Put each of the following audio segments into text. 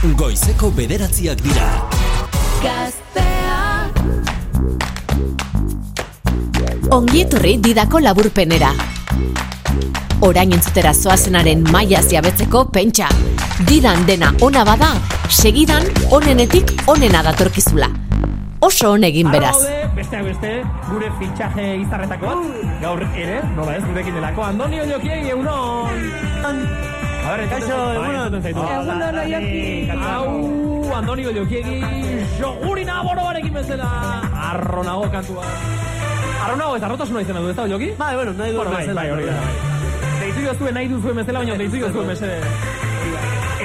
Goizeko bederatziak dira. Gaztea Ongi etorri didako laburpenera. Orain entzutera zoazenaren maia ziabetzeko pentsa. Didan dena ona bada, segidan onenetik onena datorkizula. Oso on egin beraz. Besteak beste, gure fitxaje izarretako bat. Gaur ere, nola ez, gurekin delako. Andoni Oliokiegi, egunon! A ver, Kaixo, egunon. Egunon, Olioki. Au, Andoni Oliokiegi, jogurina borobarekin bezala. Arro nago kantua. Arro nago, eta arrotasuna izena du, ez da, Olioki? Bai, bueno, nahi du Bueno, bai, hori da. Deitu jozuen nahi duzuen bezala, baina deitu jozuen mesede.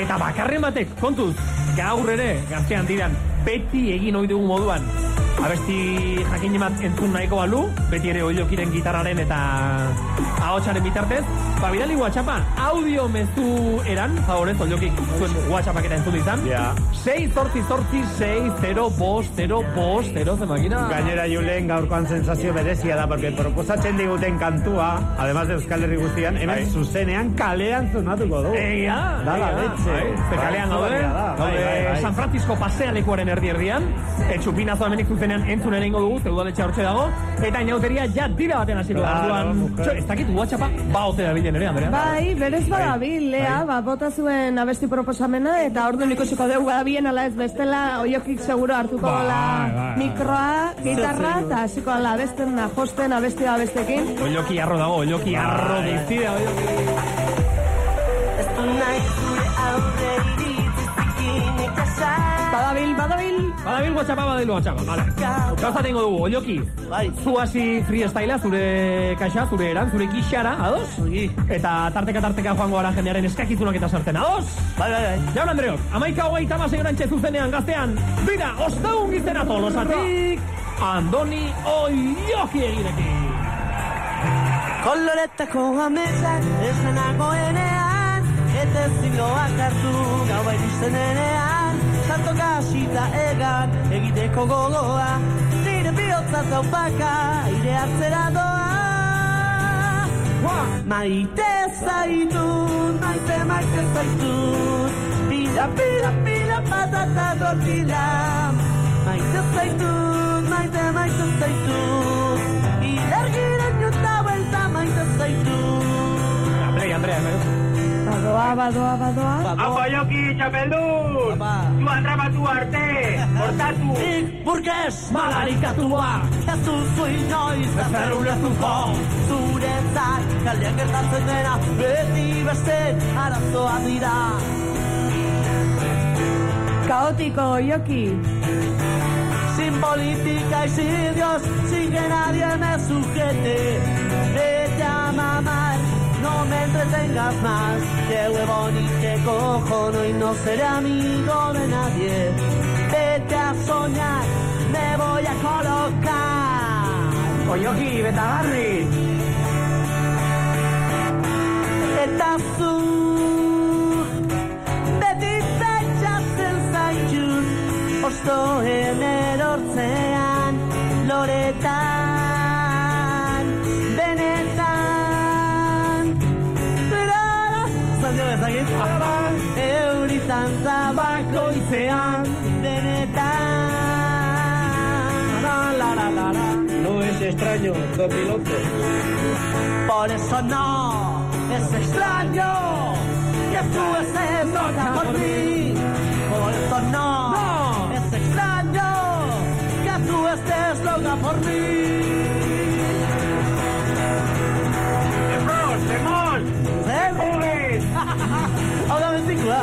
Eta bakarren batek, kontuz, gaur ere, gaztean diran, beti egin ohi dugu moduan. Abesti jakin bat entzun nahiko balu, beti ere oiokiren gitarraren eta ahotsaren bitartez. Ba, bidali WhatsAppa, audio mezu eran, favorez, oiokik zuen WhatsAppak eta entzun izan. Ja. 6 zortzi zortzi 6 0 bost 0 bost 0 zemakina. Gainera Julen gaurkoan sensazio berezia da, porque proposatzen diguten kantua, además de Euskal Herri guztian, hemen Bai. zuzenean kalean zonatuko du. Egia, Da, la leche. Bai, ze kalean Bai, gaude, da, bai. San Francisco pasealekuaren erdi erdian, etxupinazo hemenik zuzenean entzun ere ingo dugu, zeudaletxe hortxe dago, eta inauteria ja dira baten hasiko da. Claro, Orduan, ez dakit WhatsAppa, ba ote da bilen ere, Andrea. Bai, berez badabil, Lea, ba, bota zuen abesti proposamena, eta ordu ikusiko dugu badabien ala ez bestela, oiokik seguro hartuko Bai, dola bai. mikroa, gitarra, eta hasiko ala abesten, josten, abesti abestekin. Oioki arro dago, oioki arro Bai. diztida, oioki. Badabil, badabil. Badabil WhatsAppa, badabil WhatsAppa, vale. Gauza tengo dugu, oioki. Bai. Zu hasi freestylea, zure kaxa, zure eran, zure kixara, ados? Eta tarteka tarteka joango gara jendearen eskakizunak eta sartzen, ados? Bai, bai, bai. Jaun Andreok, amaika hogeita masei orantxe zuzenean gaztean, bida, ostaun gizena tolosatik, Andoni Oioki egirekin. Koloretako amesak esanagoenean Eta ziloak hartu gau iristen denean Santo kasita egan egiteko gogoa. Nire bihotza zaupaka aire hartzera doa. Maite zaitu, maite maite zaitu Pila, pila, pila, patata tortilla. Maite zaitu, maite maite zaitu Ilargiren juta vuelta maite zaitu Andrea, Andrea, eh? Badoa, badoa, badoa. Apa, Joki, txapeldun! Zu atrapatu arte! Hortatu! Ik burgez Malarikatua, Ez duzu inoiz zerrulezuko, Zuretzat kalean gertatzen dena Beti beste arazoa dira Kaotiko, oioki. Sin política y sin Dios, sin que nadie me sujete. Vete a mamar, no me entretengas más. Qué huevón y qué cojono y no seré amigo de nadie. Vete a soñar, me voy a colocar. Oioki, betagarri, Eta zu Beti pentsatzen zaitut Ostoen erortzean Loretan Zantzio bezakit Euri zantza bakoitzean Benetan La la la la No es extraño, dos pilotos. Por eso no es extraño que tú estés loca por mí. Por eso no, es extraño que tú estés loca por mí.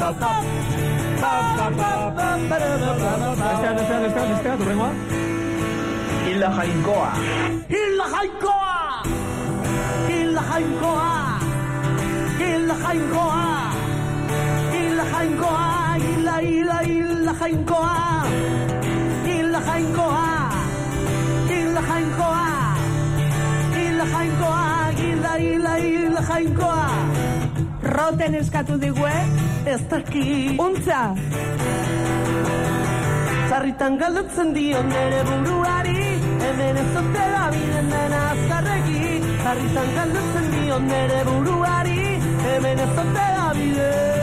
Pa, pa, pa. Pa, pa, pa, pa, para, pa, pa, pa. Bestea, bestea, bestea, bestea, turrengoa. Hilda jainkoa. Hilda jainkoa! Hilda jainkoa! Hilda jainkoa! Roten eskatu digue, Ez daki, untza, Zarritan galdutzen dio nere buruari Hemen ez dute da biden dena azkarreki Zarritan galdutzen dio nere buruari Hemen ez dute da biden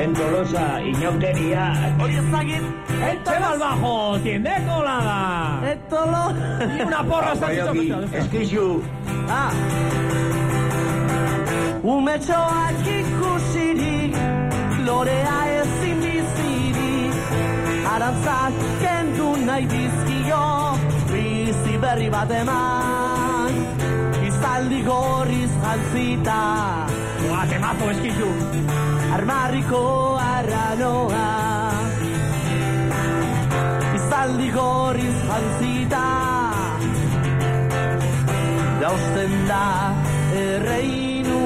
En Tolosa, inauteria. Hori ezagit Echema al bajo, tiende colada. Etolo Y una porra está Oioki, eskizu. Ah Umetxoak ikusirik Lorea ezin bizirik Arantzak kendu nahi dizkio Bizi berri bat eman. Izaldi gorriz jantzita. Buah, temazo, eskizu. Armarriko arranoa. Izaldi gorriz jantzita. Jausten da erreinua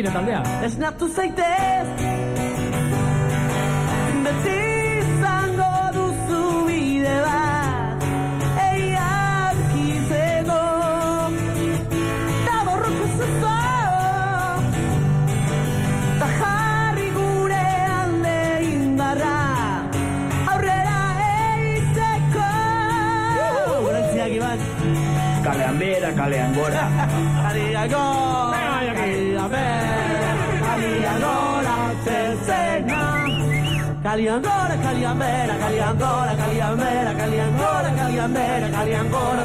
Oiokire taldea. Esnatu zaitez. Beti izango duzu bide bat. Eian kizego Da borroku zuzo. Da jarri gure alde indarra. Aurrera eitzeko. Gorantziak iban. Kalean bera, kalean gora. Kalian gora,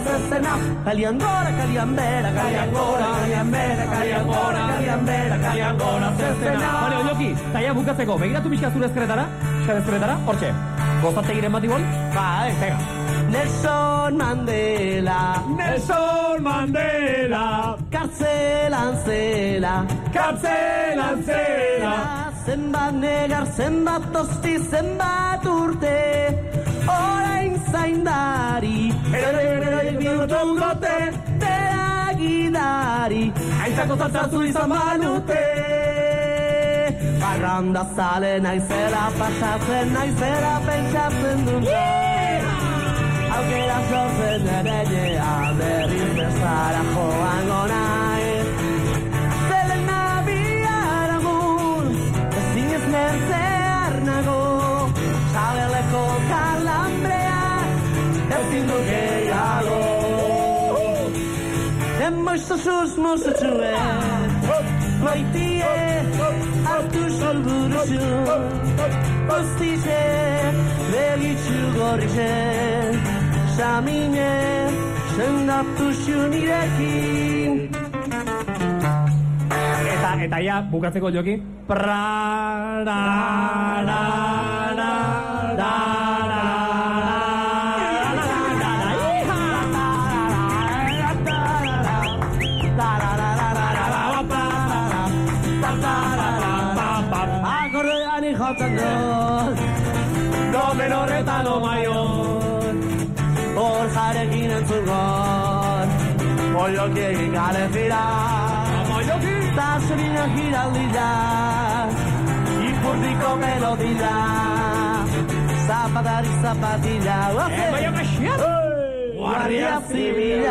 zezena. Kalian gora, kalian bera, kalian gora, kalian bera, kalian gora, kalian bera, kalian gora, zezena. Bale, oioki, taia bukatzeko, begiratu pixka zure ezkeretara, euskal ezkeretara, hortxe. Gozategiren bat igual? Bai, Venga. Nelson Mandela, Nelson Mandela, kartzelan zela, kartzelan zela. Zenbat negar, zenbat tosti, zenbat urte. Orain zaindari Ere bihurtu dote Bera gidari Aintzako zatzatzu izan banute. Barranda zale naizela pasatzen naizela pentsatzen dut Aukera sortzen ere jea berriz bezara joango naiz gehiago Emoizo susmo zutzuen Maitie hartu solburuzu Guztize begitzu gorrize Samine sendatu nirekin Eta, eta ja, bukatzeko joki. Pra, ra, ra, ra, ra, ra, como yo quiera respirar, como yo quiera. Las giraldillas y melodía, zapatar eh, y civil.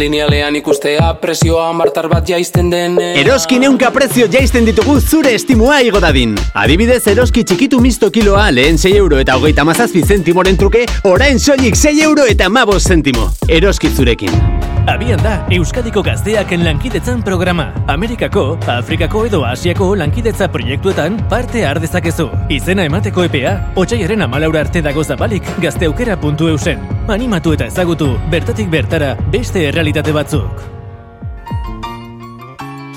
Linealean ikustea presioa martar bat jaisten den Eroski neunka prezio jaisten ditugu zure estimua igo dadin. Adibidez, eroski txikitu misto kiloa lehen 6 euro eta hogeita mazazpi zentimoren truke, orain soilik 6 euro eta mabos zentimo. Eroski zurekin. Abian da Euskadiko gazteak lankidetzan programa. Amerikako, Afrikako edo Asiako lankidetza proiektuetan parte har dezakezu. Izena emateko epea, otxaiaren amalaura arte dago zabalik gazteaukera.eusen. Animatu eta ezagutu, bertatik bertara, beste errealitate batzuk.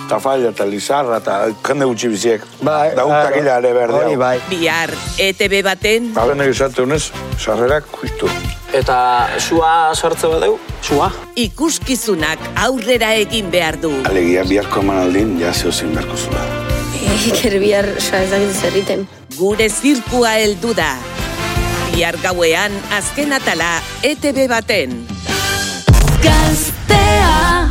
Tafalla eta Lizarra eta jende gutxi biziek. Bai, da un takila ere berde. Hori bai. Bihar, ETB baten... Bagen egizate honez, sarrerak justu. Eta sua sartze badeu? Sua? Ikuskizunak aurrera egin behar du. Alegia biharko emanaldin, ja zeo zein beharko zula. Iker bihar, sa ez dakit zerriten. Gure zirkua heldu da. Bihar gauean, azken atala, ETB baten. Gaztea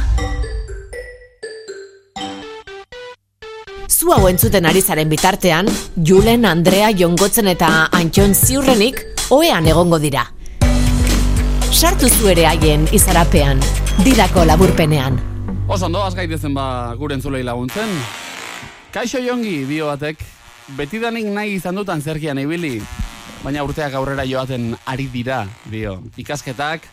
Zu hau entzuten ari zaren bitartean, Julen, Andrea, Jongotzen eta Antxon ziurrenik oean egongo dira. Sartu zu ere haien izarapean, didako laburpenean. Oso ondo, azgaitezen ba gure entzulei laguntzen. Kaixo jongi, dio batek, betidanik nahi izan dutan zerkian ibili, baina urteak aurrera joaten ari dira, dio. Ikasketak,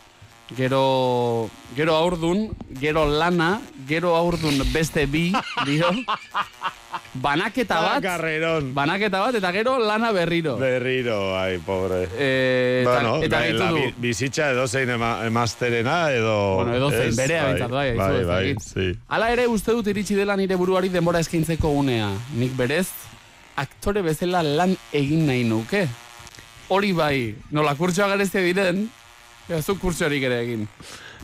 gero, gero aurdun, gero lana, gero aurdun beste bi, dio. Banaketa bat, Carrerón. banaketa bat, eta gero lana berriro. Berriro, ai, pobre. Eh, eta- bueno, eta deitu la du. bi- bizitza edo zein ema, emazterena, edo... Bueno, edozein, berea behintzat, bai, bai, bai, dakit. sí. Hala ere uste dut iritsi dela nire buruari denbora eskaintzeko unea. Nik berez, aktore bezala lan egin nahi nuke. Hori bai, nola kurtsoa garezte diren, ez du kurtsorik ere egin.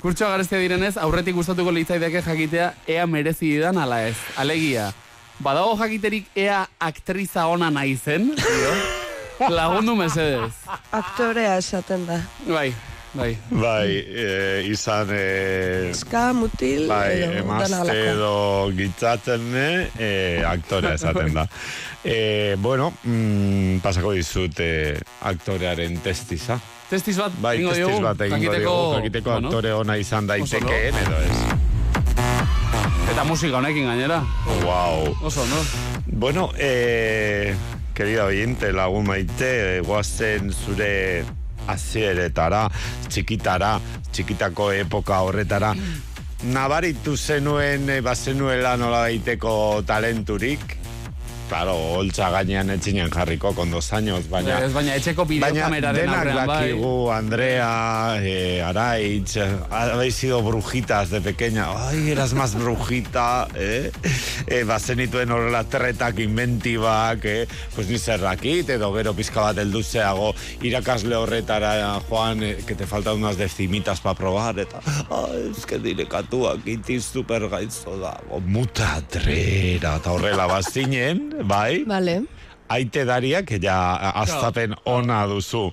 Kurtsoa garezte direnez, aurretik gustatuko litzaidake jakitea ea merezi didan ala ez. Alegia, badago jakiterik ea aktriza ona naizen, dio? Lagundu mesedez. Aktorea esaten da. Bai, bai. Bai, e, izan... E, Ska, mutil, bai, edo emazte dana edo gitzatzen ne, e, aktorea esaten da. E, bueno, mm, pasako dizut e, aktorearen testiza. Testiz bat, Bai, egingo testiz bat egingo jakiteko- diogu, jakiteko bueno. aktore ona izan daitekeen, edo ez. Eta musika honekin gainera. Wow. Oso, no? Bueno, eh, querida oyente, lagun maite, eh, guazen zure azieretara, txikitara, txikitako epoka horretara, nabaritu zenuen, eh, bazenuela nola daiteko talenturik, Claro, holtza gainean etxinen jarriko con dos años, baina... Ez, baina etxeko Baina bideokameraren denak aurrean, bai. dakigu, Andrea, eh, Araitz, eh, habéis sido brujitas de pequeña. Ay, eras más brujita, eh? eh bazenituen horrela tretak inventibak, eh? Pues ni zerrakit, edo gero pizka bat helduzeago irakasle horretara, Juan, eh, que te faltan unas decimitas para probar, eta, ay, es que dire katuak iti super gaitzo dago, muta trera, eta horrela bazinen, bai? Vale. Aite dariak, ja, astapen ona duzu.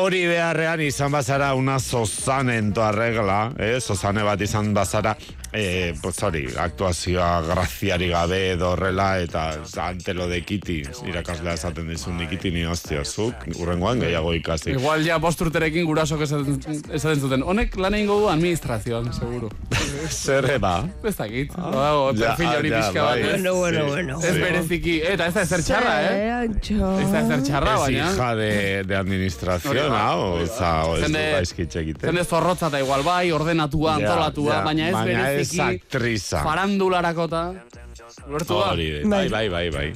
Hori beharrean izan bazara una zozanen toa regla, eh? zozane bat izan bazara, eh, pues hori, aktuazioa graziari gabe edo horrela, eta antelo de kiti, irakaslea esaten dizun nikiti ni hostia, zuk, urrengoan gehiago ikasi. Igual ja bost urterekin gurasok esaten, esaten zuten. Honek lan egingo du administrazioan, seguro. Zer eba? Ez dakit. Ja, perfil hori pixka bai, bat. ez? Bueno, bueno, bueno. Ez bereziki, eta ez da ezer txarra, eh? Ez da ezer txarra, baina. hija de, de da, hau, hori da. ez zorrotza eta igual bai, ordenatua, antolatua, baina ez baina ez bereziki aktriza. farandularakota. Ulertu da? Hori, bai, bai, bai, bai.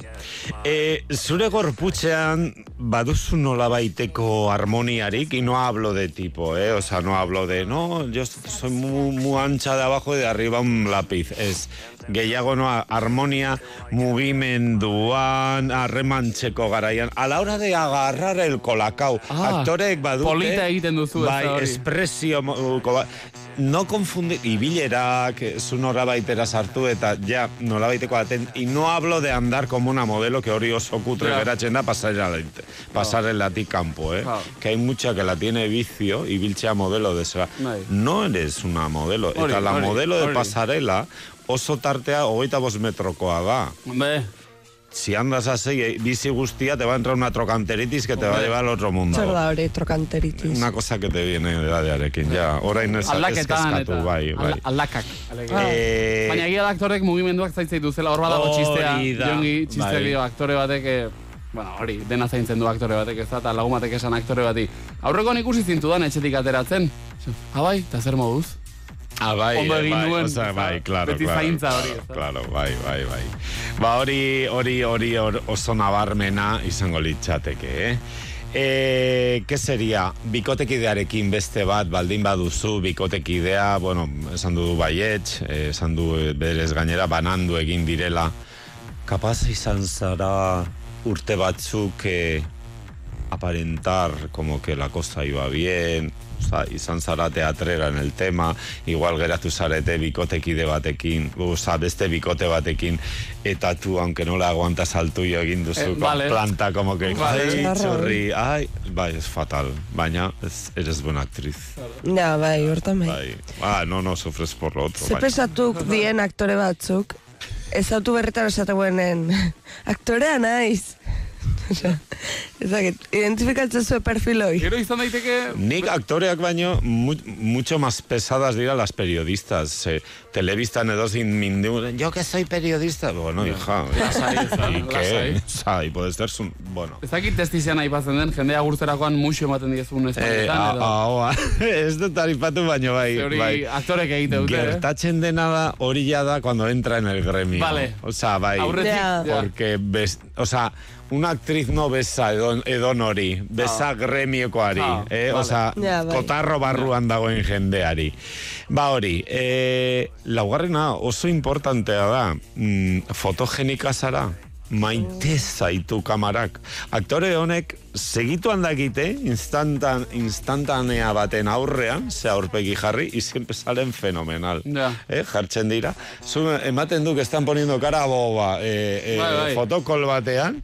E, zure gorputzean baduzu nola baiteko harmoniarik, y no hablo de tipo, eh? O sea, no hablo de, no, yo soy muy, muy ancha de abajo y de arriba un lápiz. Es gehiago no harmonia mugimenduan, harremantzeko garaian. A la hora de agarrar el colacao, Ah, aktorek badute... polita egiten duzu Bai, hori. espresio... ko- No confundir, ibilerak, zu norabaitera sartu eta ja, norabaiteko aten, y no hablo de andar como una modelo que hori oso kutre Ja. geratzen da pasarela, pasarelatik kanpo, eh? Ja. Que hay mucha que la tiene vicio, ibiltzea modelo de zera. Bai. No eres una modelo, Hori, eta la hori, modelo de pasarela oso tartea hogeita bost metrokoa da. Hombre, si andas así, eh, bizi guztia, te va a entrar una trocanteritis que te va a llevar al otro mundo. Zer da hori, trokanteritis. Una cosa que te viene edadearekin, ja. Orain ez, eta bai, bai. alda- aldakak. alegia. Eh, Baina egia da aktorek mugimenduak zaintzen dituzela, hor badago txistea, jongi, txistea bai. aktore batek, eh, bueno, hori, dena zaintzen du aktore batek ez da, eta lagun batek esan aktore bati. Aurrekoan ikusi zintudan etxetik ateratzen. Abai, eta zer moduz? Ah, bai, bai, ezta? bai, claro, Beti claro. zaintza hori? Claro, bai, bai, bai. Ba, hori, hori, hori hor- oso nabarmena izango litzateke, eh? E, ke seria, bikotekidearekin beste bat, baldin baduzu, bikotekidea, bueno, esan du baietz, eh, esan du eh, berez gainera, banandu egin direla. Kapaz izan zara urte batzuk eh, aparentar como que la cosa iba bien, Osa, izan zara teatrera en el tema, igual geratu zarete bikotekide batekin, oza, beste bikote batekin, eta tu, aunque no la aguantas al tuyo egin duzu, Eh, vale. planta, como que, Vale. ai, txorri, ai, bai, es fatal, baina ez, eres buena actriz. Ja, bai, hortan bai. Bai. Ah, no, no, sufres por lo otro. Ze bai. pesatuk dien aktore batzuk, ez autu berritan esateguenen, aktorea naiz. Osea, Ez dakit, identifikatzen zuen perfiloi. Gero izan daiteke... Nik aktoreak baino mu, mucho más pesadas dira las periodistas. Se, telebistan edozin mindu, yo que soy periodista. Bueno, hija, Lasai, ez da, ¿y lasai. Sai, puede ser un... Bueno. Ez dakit testizian aipatzen den, jendea gurtzerakoan muxo ematen diezun ez Eh, da, edo. ahoa, ez dut aripatu baino bai. Ze hori bai. aktorek egite dute, eh? Gertatzen dena da hori ja da cuando entra en el gremio. Vale. O sea, bai. Aurretik. Porque, bes, o sea, una actriz no besa edon, edon hori, besa gremiokoari, Ah, eh? vale. O sea, Ja, bai. kotarro barruan dagoen jendeari. Ba hori, eh, laugarrena oso importantea da, mm, fotogenika zara, maite zaitu kamarak. Aktore honek segitu handakite, instantan, instantanea baten aurrean, ze aurpegi jarri, y siempre salen fenomenal. Ja. Eh, jartzen dira. Zu ematen du que están poniendo cara boba eh, eh, Bai, bai. fotokol batean,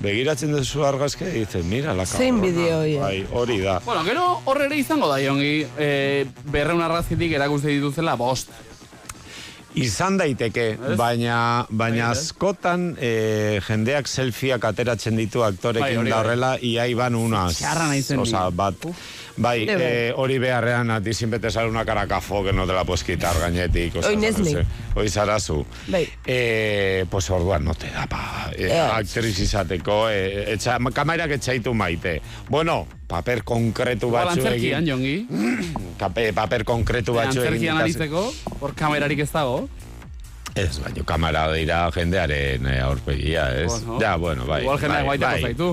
begiratzen duzu argazke, y dices, mira la Zein cabrona. bideo horiek? Bai, hori da. Bueno, gero horre ere izango da, jongi, e, berreun arrazitik erakuste dituzela bost. Izan daiteke, baina, baina askotan eh, jendeak selfieak ateratzen ditu Bai, aktorekin hori da bai. horrela, ia iban unas. Txarra naizen Osa, bat. Bai, Ere bai. eh, hori beharrean a ti siempre te sale una cara cafo que no te la puedes quitar gainetik. Oin ez ni. Hoi zarazu. Bai. Eh, pues orduan no te da pa eh, Ez. aktriz izateko, eh, etxa, kamerak etxaitu maite. Bueno, paper konkretu Igual batzu antzerkian, egin. jongi. Kape, paper konkretu batzu egin. Antzerkian ikasi- aritzeko, hor kamerarik ez dago. Ez, baina kamera dira jendearen eh, aurpegia, ez? Bueno. ja, bueno, bai. Igual jendeak bai, baitako zaitu.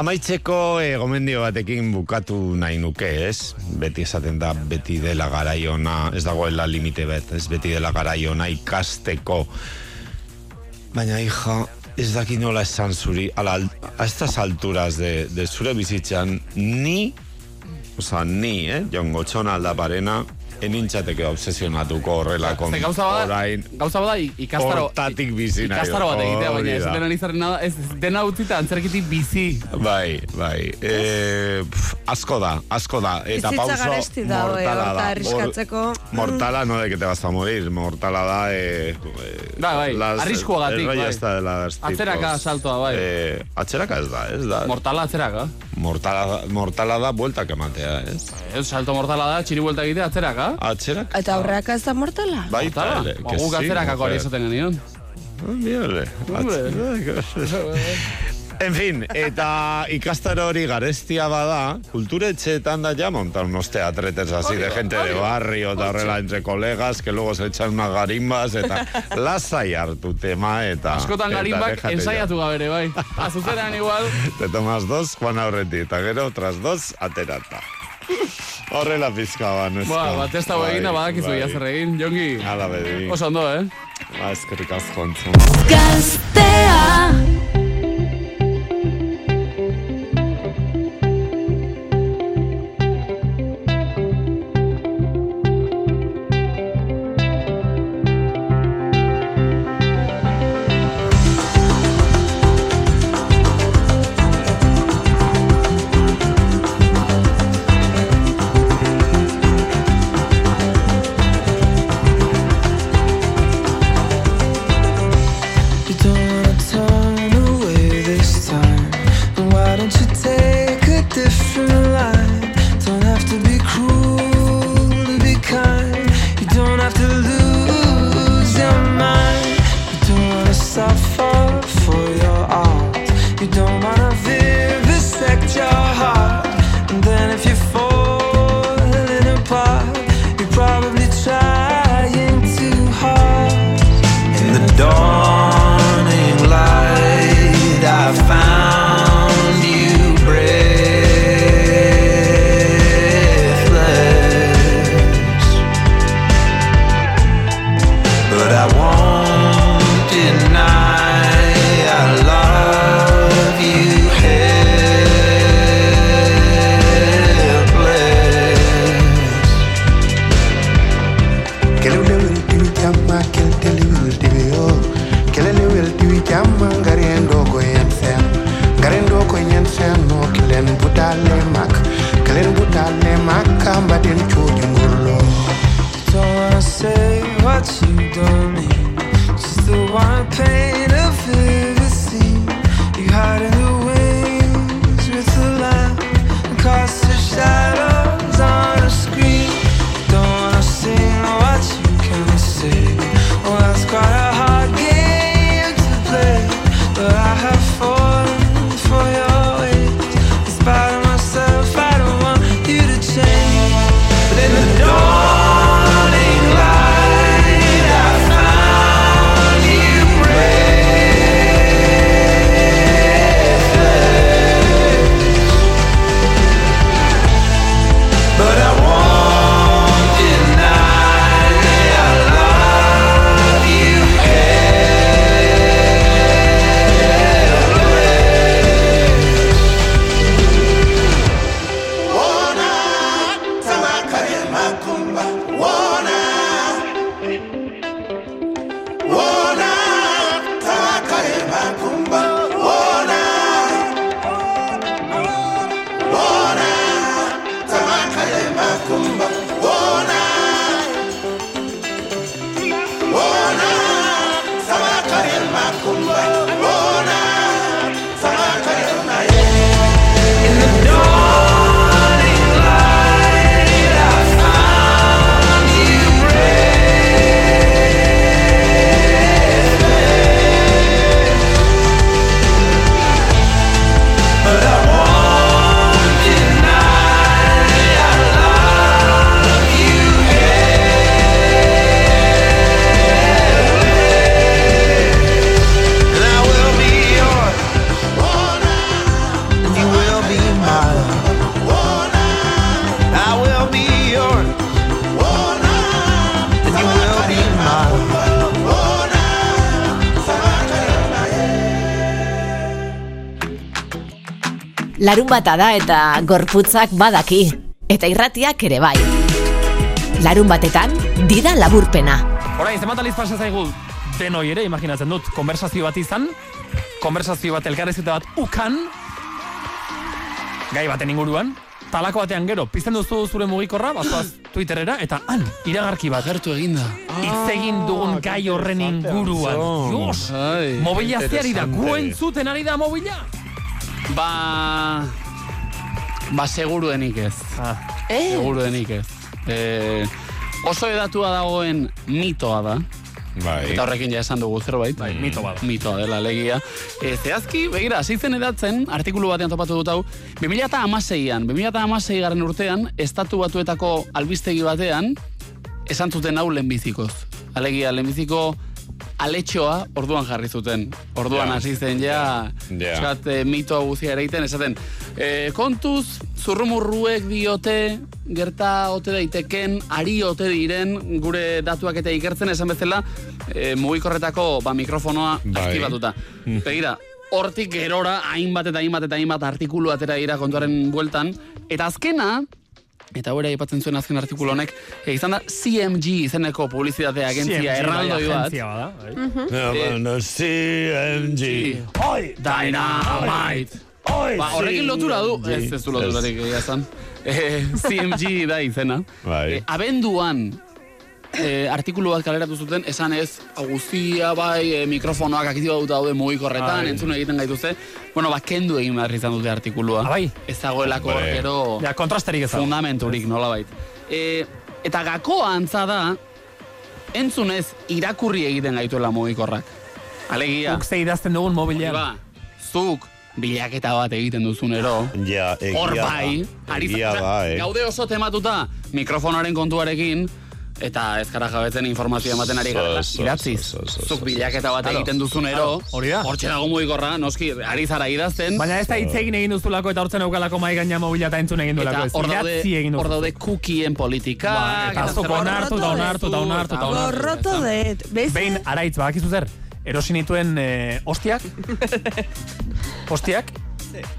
Amaitzeko eh, gomendio batekin bukatu nahi nuke, ez? Beti esaten da, beti dela garaiona, ez dagoela limite bet, ez? Beti dela garaiona ikasteko. Baina, hija, ez daki nola esan zuri, ala, a estas alturas de, de zure bizitzan, ni, oza, ni, eh? Jon Gotxona aldaparena, enintzateke obsesionatuko horrelako Ze gauza bada, orain gauza bada ikastaro... hortatik bizi nahi Ikastaro bat egitea, baina ez da. dena izaren nada, ez dena utzita antzerkitik bizi. Bai, bai. E, pf, asko da, asko da. Eta pauso da, mortala da. arriskatzeko. Mor- Mortala no de que te vas a morir, mortala da... Eh, Bai, bai, arriskuagatik, el rollo bai. esta de las tipos. Atzeraka saltoa, bai. Eh, atzeraka ez da, ez da. Mortala atzeraka. Mortala, mortala da bueltak ematea, ez? Ez, salto mortala da, txiri buelta egitea atzeraka. Atzeraka? Eta aurreaka ez da mortala? Baita, Mortala? ere, Ba, que guk sí, atzerakako hori mujer. esaten genion. Ah, Mírale. En fin, eta ikastaro hori garestia bada, kulturetxeetan da ya montar unos teatretes así de gente de barrio, eta horrela entre colegas, que luego se echan unas garimbas, eta lasai hartu tema, eta... Askotan eta garimbak déjate ensaiatu gabere, bai. Azuzenean igual. ya. Te tomas dos, Juan Aurreti, eta gero, otras dos, aterata. Horrela pizka ba, neska. Ba, bat ez dago Bai, egin da badakizu bai. egin, jongi. Hala bedi. Oso ondo, eh? Ba, eskerrik asko entzun. Gaztea Larun bata da eta gorputzak badaki. Eta irratiak ere bai. Larun batetan, dida laburpena. Orain, zenbat aliz pasa zaigu denoi ere, imaginatzen dut, konversazio bat izan, konversazio bat elkarrezita bat ukan, gai baten inguruan, talako batean gero, pizten duzu zure mugikorra, bazoaz Twitterera, eta han, iragarki bat. Gertu eginda. Hitz egin dugun gai horren inguruan. Jos, mobila zeari da, guen zuten ari da mobila. Ba... Ba, seguruenik ez. Ah. Eh? Seguruenik ez. Eh, oso edatua dagoen mitoa da. Bai. Eta horrekin ja esan dugu zerbait. Bai, mito bada. Mitoa dela legia. E, zehazki, begira, hasi zen edatzen, artikulu batean topatu dut hau, 2006an, 2006 garen urtean, estatu batuetako albistegi batean, esan zuten hau lehenbizikoz. Alegia, lehenbiziko aletxoa orduan jarri zuten. Orduan hasi zen ja, Ja. eskat, e, mitoa guzia eraiten, esaten, e, kontuz, zurrumurruek diote, gerta ote daiteken, ari ote diren, gure datuak eta ikertzen, esan bezala, e, mugikorretako ba, mikrofonoa Bai. aktibatuta. Mm. Begira, hortik gerora, hainbat eta hainbat eta hainbat artikulu atera dira kontuaren bueltan, eta azkena, eta hori aipatzen zuen azken artikulu honek, e, izan da CMG izeneko publizitate agentzia CMG, bai, erraldoi bat. agentzia bada, bai. Ja, bueno, CMG. Oi, Dynamite. Oi, Ba, horrekin lotura du. Ez, ez du loturarik egia zan. Eh, CMG da izena. Bai. Eh, abenduan eh, artikulu bat kaleratu zuten, esan ez, guztia bai, eh, mikrofonoak aktibatuta daude mugikorretan, Bai. entzun egiten gaituzte. Bueno, ba, kendu egin behar izan dute artikulua. Ah, bai. Ez dagoelako gero... Ja, kontrasterik ez. Fundamenturik, nola bait. eta gakoa antza da, entzunez irakurri egiten gaituela mugikorrak. Alegia. Guk ze idazten dugun mobilean. Ba, zuk bilaketa bat egiten duzunero. Ja, egia Hor da. bai, ari Egia da, eh. Gaude oso tematuta mikrofonoaren kontuarekin, eta ez gara jabetzen informazioa ematen ari gara. So, so, Idatziz, so, so, so, zuk bilaketa bat egiten duzunero, hori da. hortxe dago mugikorra, noski, ari zara idazten. Baina ez da hitz egin egin duzulako eta hortzen aukalako mai gaina mobila eta entzun egin Eta duelako. ez. hor daude, hor daude cookien politika. Ba, eta zuk onartu eta onartu eta onartu eta onartu. Gorroto dut. Bez? Behin, araitz, badakizu zer? Erosi nituen eh, ostiak. ostiak.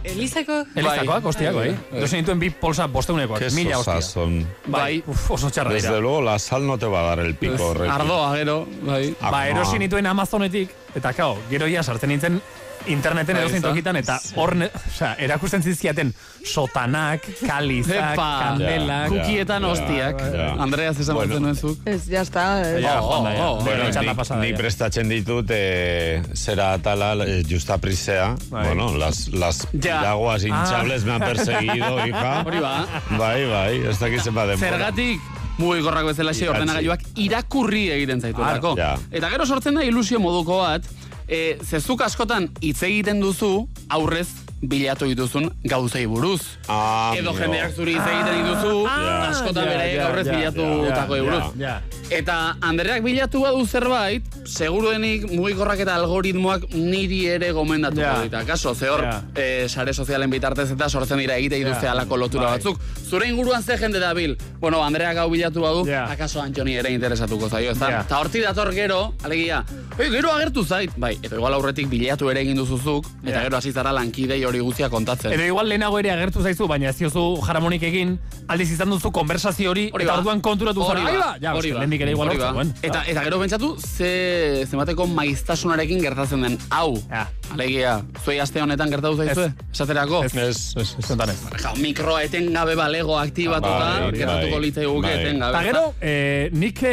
Elizako? Elizakoak, hostiak, bai. Dozen dituen bi polsa bosteunekoak, mila hostia. sosas son. Bai, uf, oso txarra Desde dira. luego, la sal no te va a dar el pico. Ardoa, gero, bai. Ba, erosi nituen Amazonetik, eta kao, gero ja sartzen nintzen interneten Bai, edozein tokitan, eta hor, osea, erakusten zizkiaten sotanak, kalizak, kandelak. kukietan hostiak. Andrea, zesan bueno. zuk? Ez, ya está. ez. Ja, joan da, ja. Bueno, Nire txanda ni, prestatzen ditut eh, zera atala eh, justa prisea. Bueno, las, las piraguas Ah. hinchables me han perseguido, hija. Hori ba. Bai, bai, ez dakit zenbat denbora. Zergatik, mugikorrak bezala xe ordenagailuak irakurri egiten zaituelako. Ja. Eta gero sortzen da ilusio moduko bat, e, zezuk askotan hitz egiten duzu aurrez bilatu dituzun gauzei buruz. Ah, Edo jendeak zuri hitz egiten dituzu, Ah, askotan ja, bere ja, aurrez ja, bilatutako ja, buruz. Eta Andreak bilatu badu zerbait, seguruenik mugikorrak eta algoritmoak niri ere gomendatuko Ja. dita. Kaso, ze hor, eh, sare sozialen bitartez eta sortzen dira egite dituzte Ja. alako lotura Bai. batzuk. Zure inguruan ze jende da bil. Bueno, Andreak hau bilatu badu, akaso Antoni ere interesatuko zaio, ezta? Ja. Eta horti dator gero, alegia, "Ei, gero agertu zait." Bai, eta igual aurretik bilatu ere egin duzuzuk, eta gero hasi zara lankidei hori guztia kontatzen. Edo igual lehenago ere agertu zaizu, baina ez diozu jaramonik egin, aldiz izan duzu konversazio hori, Hori eta ba. orduan konturatu zara. Hori ba, ba, ja, hori ba, lehendik ere igual hori ba. Eta, eta gero pentsatu, ze, zemateko maiztasunarekin gertatzen den, hau. Ja. Alegia, zuei aste honetan gertatu zaizue? Esaterako? Ez, ez, ez, ez, ez. Ja, mikroa etengabe balego aktibatuta, Bai, hori gertatuko bai, litzai guke bai. etengabe. Eta gero, eh, nik...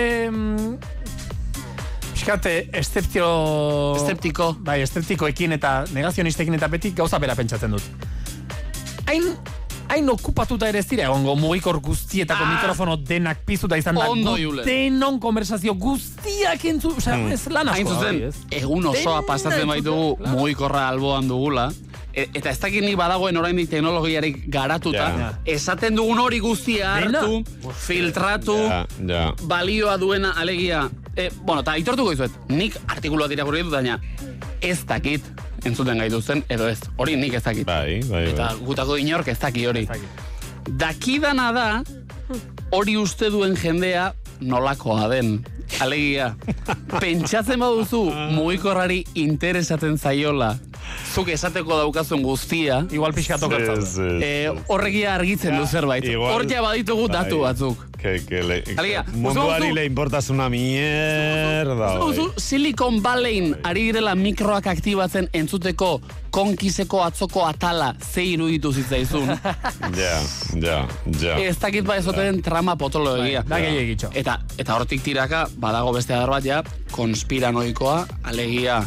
Piskate, esteptio... Esteptiko. Bai, esteptikoekin eta negazionistekin eta beti gauza bera pentsatzen dut. Hain, hain okupatuta ere ez dira egongo mugikor guztietako mikrofono denak pizuta izan da. Ah! Ondo. Denon konversazio guztiak entzu, osea, Hmm. ez lan asko. Hain zuzen, egun osoa Dena pasatzen baitugu claro. mugikorra alboan dugula, e- eta ez dakit nik badagoen oraindik teknologiarik garatuta, Ja. esaten dugun hori guztia Dena. hartu, filtratu, Ja, ja. balioa duena alegia. E, bueno, eta aitortuko izuet, nik artikuloa irakurri dut, baina ez dakit entzuten gaituzten, edo ez. Hori nik ez dakit. Bai, bai, Eta bai. gutako inork ez daki hori. Dakidana da, hori uste duen jendea nolakoa den. Alegia, pentsatzen baduzu mugikorrari interesatzen zaiola, zuk esateko daukazun guztia, Igual pixkatok ez, eh, horregia argitzen du zerbait. Hor ja baditugu datu Bai. batzuk. Que, que le, Alegia, munduari le importas una mierda. bai. Zuzu, Silicon Valleyn ari direla mikroak aktibatzen entzuteko konkiseko atzoko atala ze iruditu zitzaizun. Ja, ja, ja. Ez dakit ba ezoten trama potolo egia. da gehiagitxo. Eta, eta hortik tiraka, badago beste adar bat ja, konspiranoikoa, alegia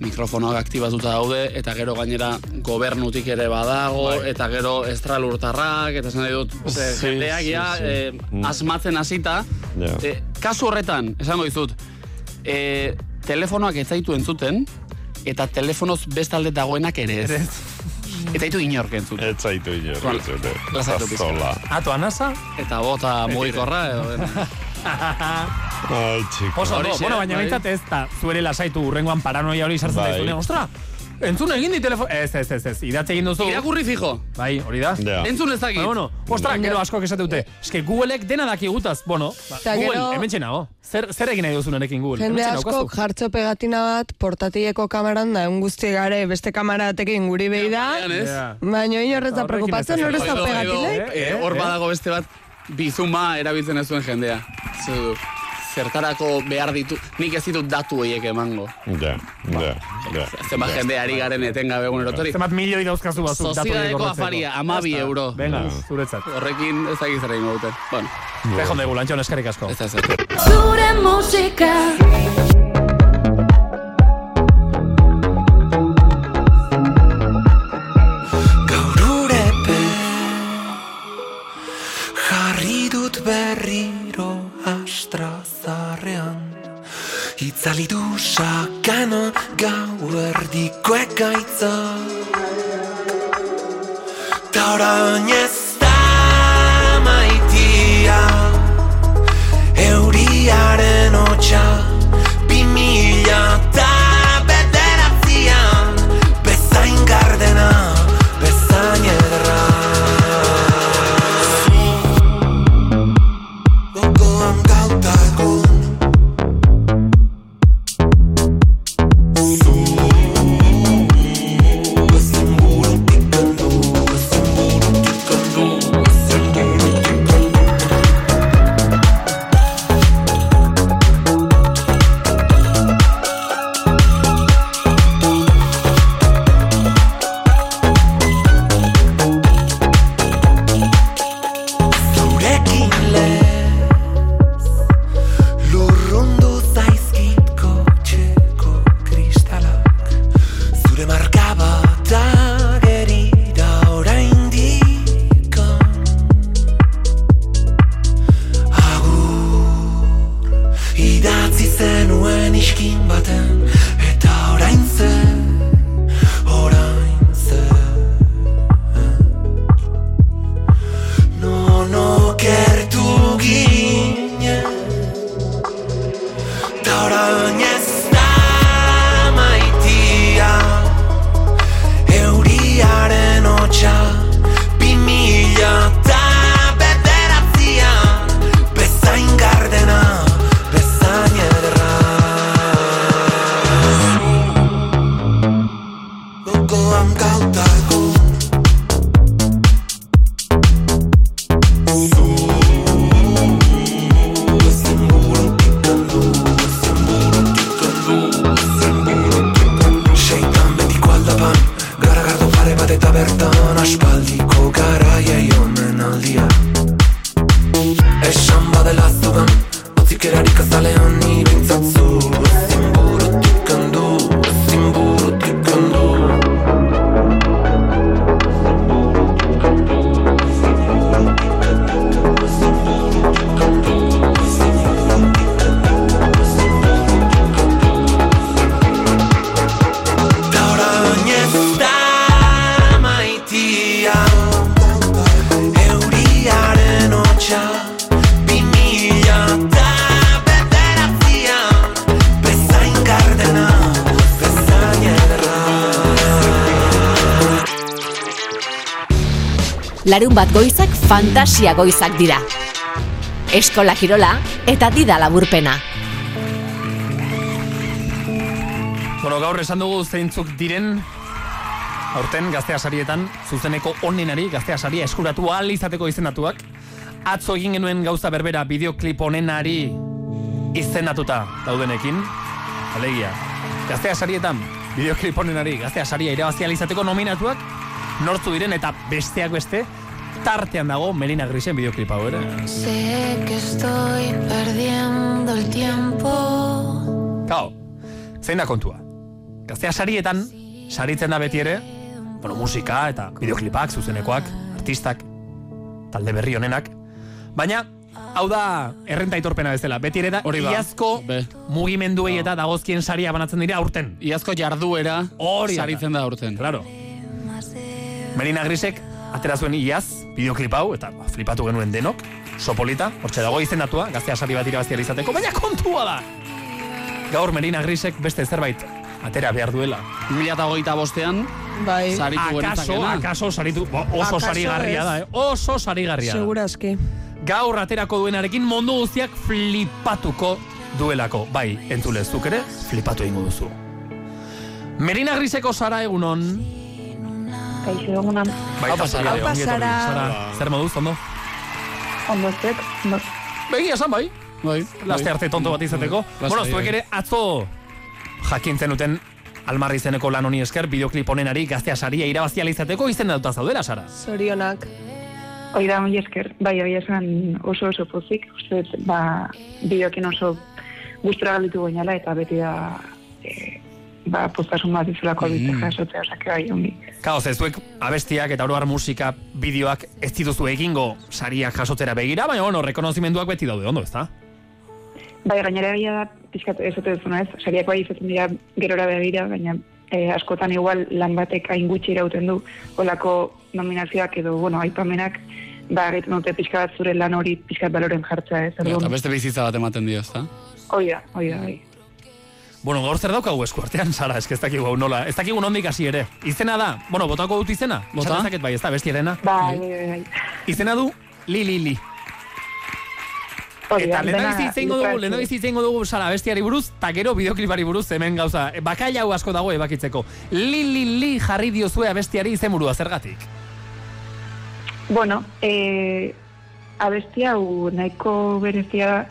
mikrofonoak aktibatuta daude, eta gero gainera gobernutik ere badago, eta gero estralurtarrak, eta nahi dut, ze, Sí, jendeak sí, ja, sí. eh, Mm. asmatzen hasita, Ja. eh, kasu horretan, esango dizut, eh, telefonoak ez zaitu entzuten, eta telefonoz bestalde dagoenak ere ez. Eta ditu inork entzuten. Ez zaitu inor. Vale. ez zute. Lasaitu pizka. Zazola. Ato, anasa? Eta bota mugikorra, edo... Ai, txiko. Oso. Horixe, bueno, baina bai. bintzat ez da, zuere lasaitu urrengoan paranoia hori sartzen Bai. daizunean. Ostra, entzun egin di telefon... Ez, ez, ez, ez, idatze egin duzu. Irakurri fijo. Bai, hori da. Ja. Entzun ez dakit. Bueno, bueno, ostra, gero askok esate dute. Eske Googleek dena daki gutaz. Bueno, ba, Google, gero- hemen txenago. Zer, zer egin nahi duzu nerekin Google? Jende askok jartzo pegatina bat portatileko kameran da, un guzti gare beste kamera batekin guri behi da? Ja. baina inor ez da preocupatzen, ez da edo, pegatinek. eh, Hor badago beste bat, bizuma erabiltzen ez duen jendea. Zer, zertarako behar ditu, nik ez ditut datu horiek emango. Ja, ja, ja. Zenbat jende ari garen etengabe egunerotori. Zenbat milioi dauzkazu batzuk datu horiek afaria, amabi euro. Venga, zuretzat. Horrekin ez dakit zer egingo duten. Bueno, Tejon dugu, lantxon eskarik asko. ez da zer. Zure musika berriro astrazarrean Itzali du sakana gau erdiko ekaitza Ta orain ez da maitia. Euriaren hotxa Bi mila Larun bat goizak fantasia goizak dira. Eskola kirola eta dida laburpena. Bueno, gaur esan dugu zeintzuk diren aurten gaztea sarietan zuzeneko onenari gaztea saria eskuratu ahal izateko izendatuak. Atzo egin genuen gauza berbera bideoklip onenari izendatuta daudenekin. Alegia, gaztea sarietan bideoklip onenari gaztea saria irabazi ahal izateko nominatuak nortzu diren eta besteak beste tartean dago Melina Grisen bideoklip hau ere. Sé que estoy perdiendo el tiempo. Kao, zein da kontua? Gaztea sarietan, saritzen da beti ere, bueno, musika eta bideoklipak, zuzenekoak, artistak, talde berri honenak, baina, hau da, errenta aitorpena bezala, beti ere da, Hori ba. iazko mugimenduei eta dagozkien saria banatzen dira aurten. Iazko jarduera Hori saritzen da urten. Claro. Merina Grisek, atera zuen iaz, bideoklip hau, eta ba, flipatu genuen denok, sopolita, hortxe dago izendatua, gaztea sari bat irabaztia izateko, baina kontua da! Gaur Merina Grisek beste zerbait atera behar duela. 2008 bostean, Bai. saritu Akaso, akaso saritu, oso Akaso sarigarria ez. da, eh? oso sarigarria da. Segurazki. Gaur aterako duenarekin mundu guztiak flipatuko duelako. Bai, entzulezuk ere, flipatu egingo duzu. Merina Griseko Sara egunon. Kaixo egunan. Baita Aupa, Sara. ongi etorri, Sara. Sara, zer moduz, ondo? Ondo zuek, ondo. Begia esan bai. Bai. Laste arte tonto bat izateko. Lasai, Bueno, zuek bai. ere atzo jakintzen duten almarri zeneko lan honi esker, bideoklip honenari gaztea saria irabaziala izateko izendatuta zaudela, Sara. Zorionak. Hoi da, mila esker, bai, hoi esan oso oso pozik, uste, dut, ba, bideokin oso gustura galditu gainala, eta beti da, ba, postasun bat izolako Mm. mm. jasotzea, osake bai, ongi. Kao, ze zuek abestiak eta oroar musika bideoak ez dituzu egingo sariak jasotzera begira, baina bueno, rekonozimenduak beti daude ondo, ezta? Bai, gainera egia da, pixkat ez dut duzuna ez, sariak bai izaten dira gerora begira, baina e, askotan igual lan batek hain gutxi irauten du, olako nominazioak edo, bueno, aipamenak, ba, egiten dute pixka bat zure lan hori pixkat baloren jartza ez, Eta beste bizitza bat ematen dio, ezta? Hoi da, hoi da, bai. Bueno, gaur zer daukagu esku artean, Sara, eske ez dakigu hau nola. Ez dakigu nondik hasi ere. Izena da, bueno, botako dut izena? Bota. Dezaket bai, ez da, bestiarena. Bai, bai, bai. Izena du, li, li, li. Eta lehen dena bizi itzengo dugu, lehen bizi itzengo dugu Sara bestiari buruz, eta gero bideoklipari buruz hemen gauza. Bakaila hau asko dago ebakitzeko. Li, li, li jarri diozue abestiari izenburua zergatik. Bueno, e, abestia hau nahiko berezia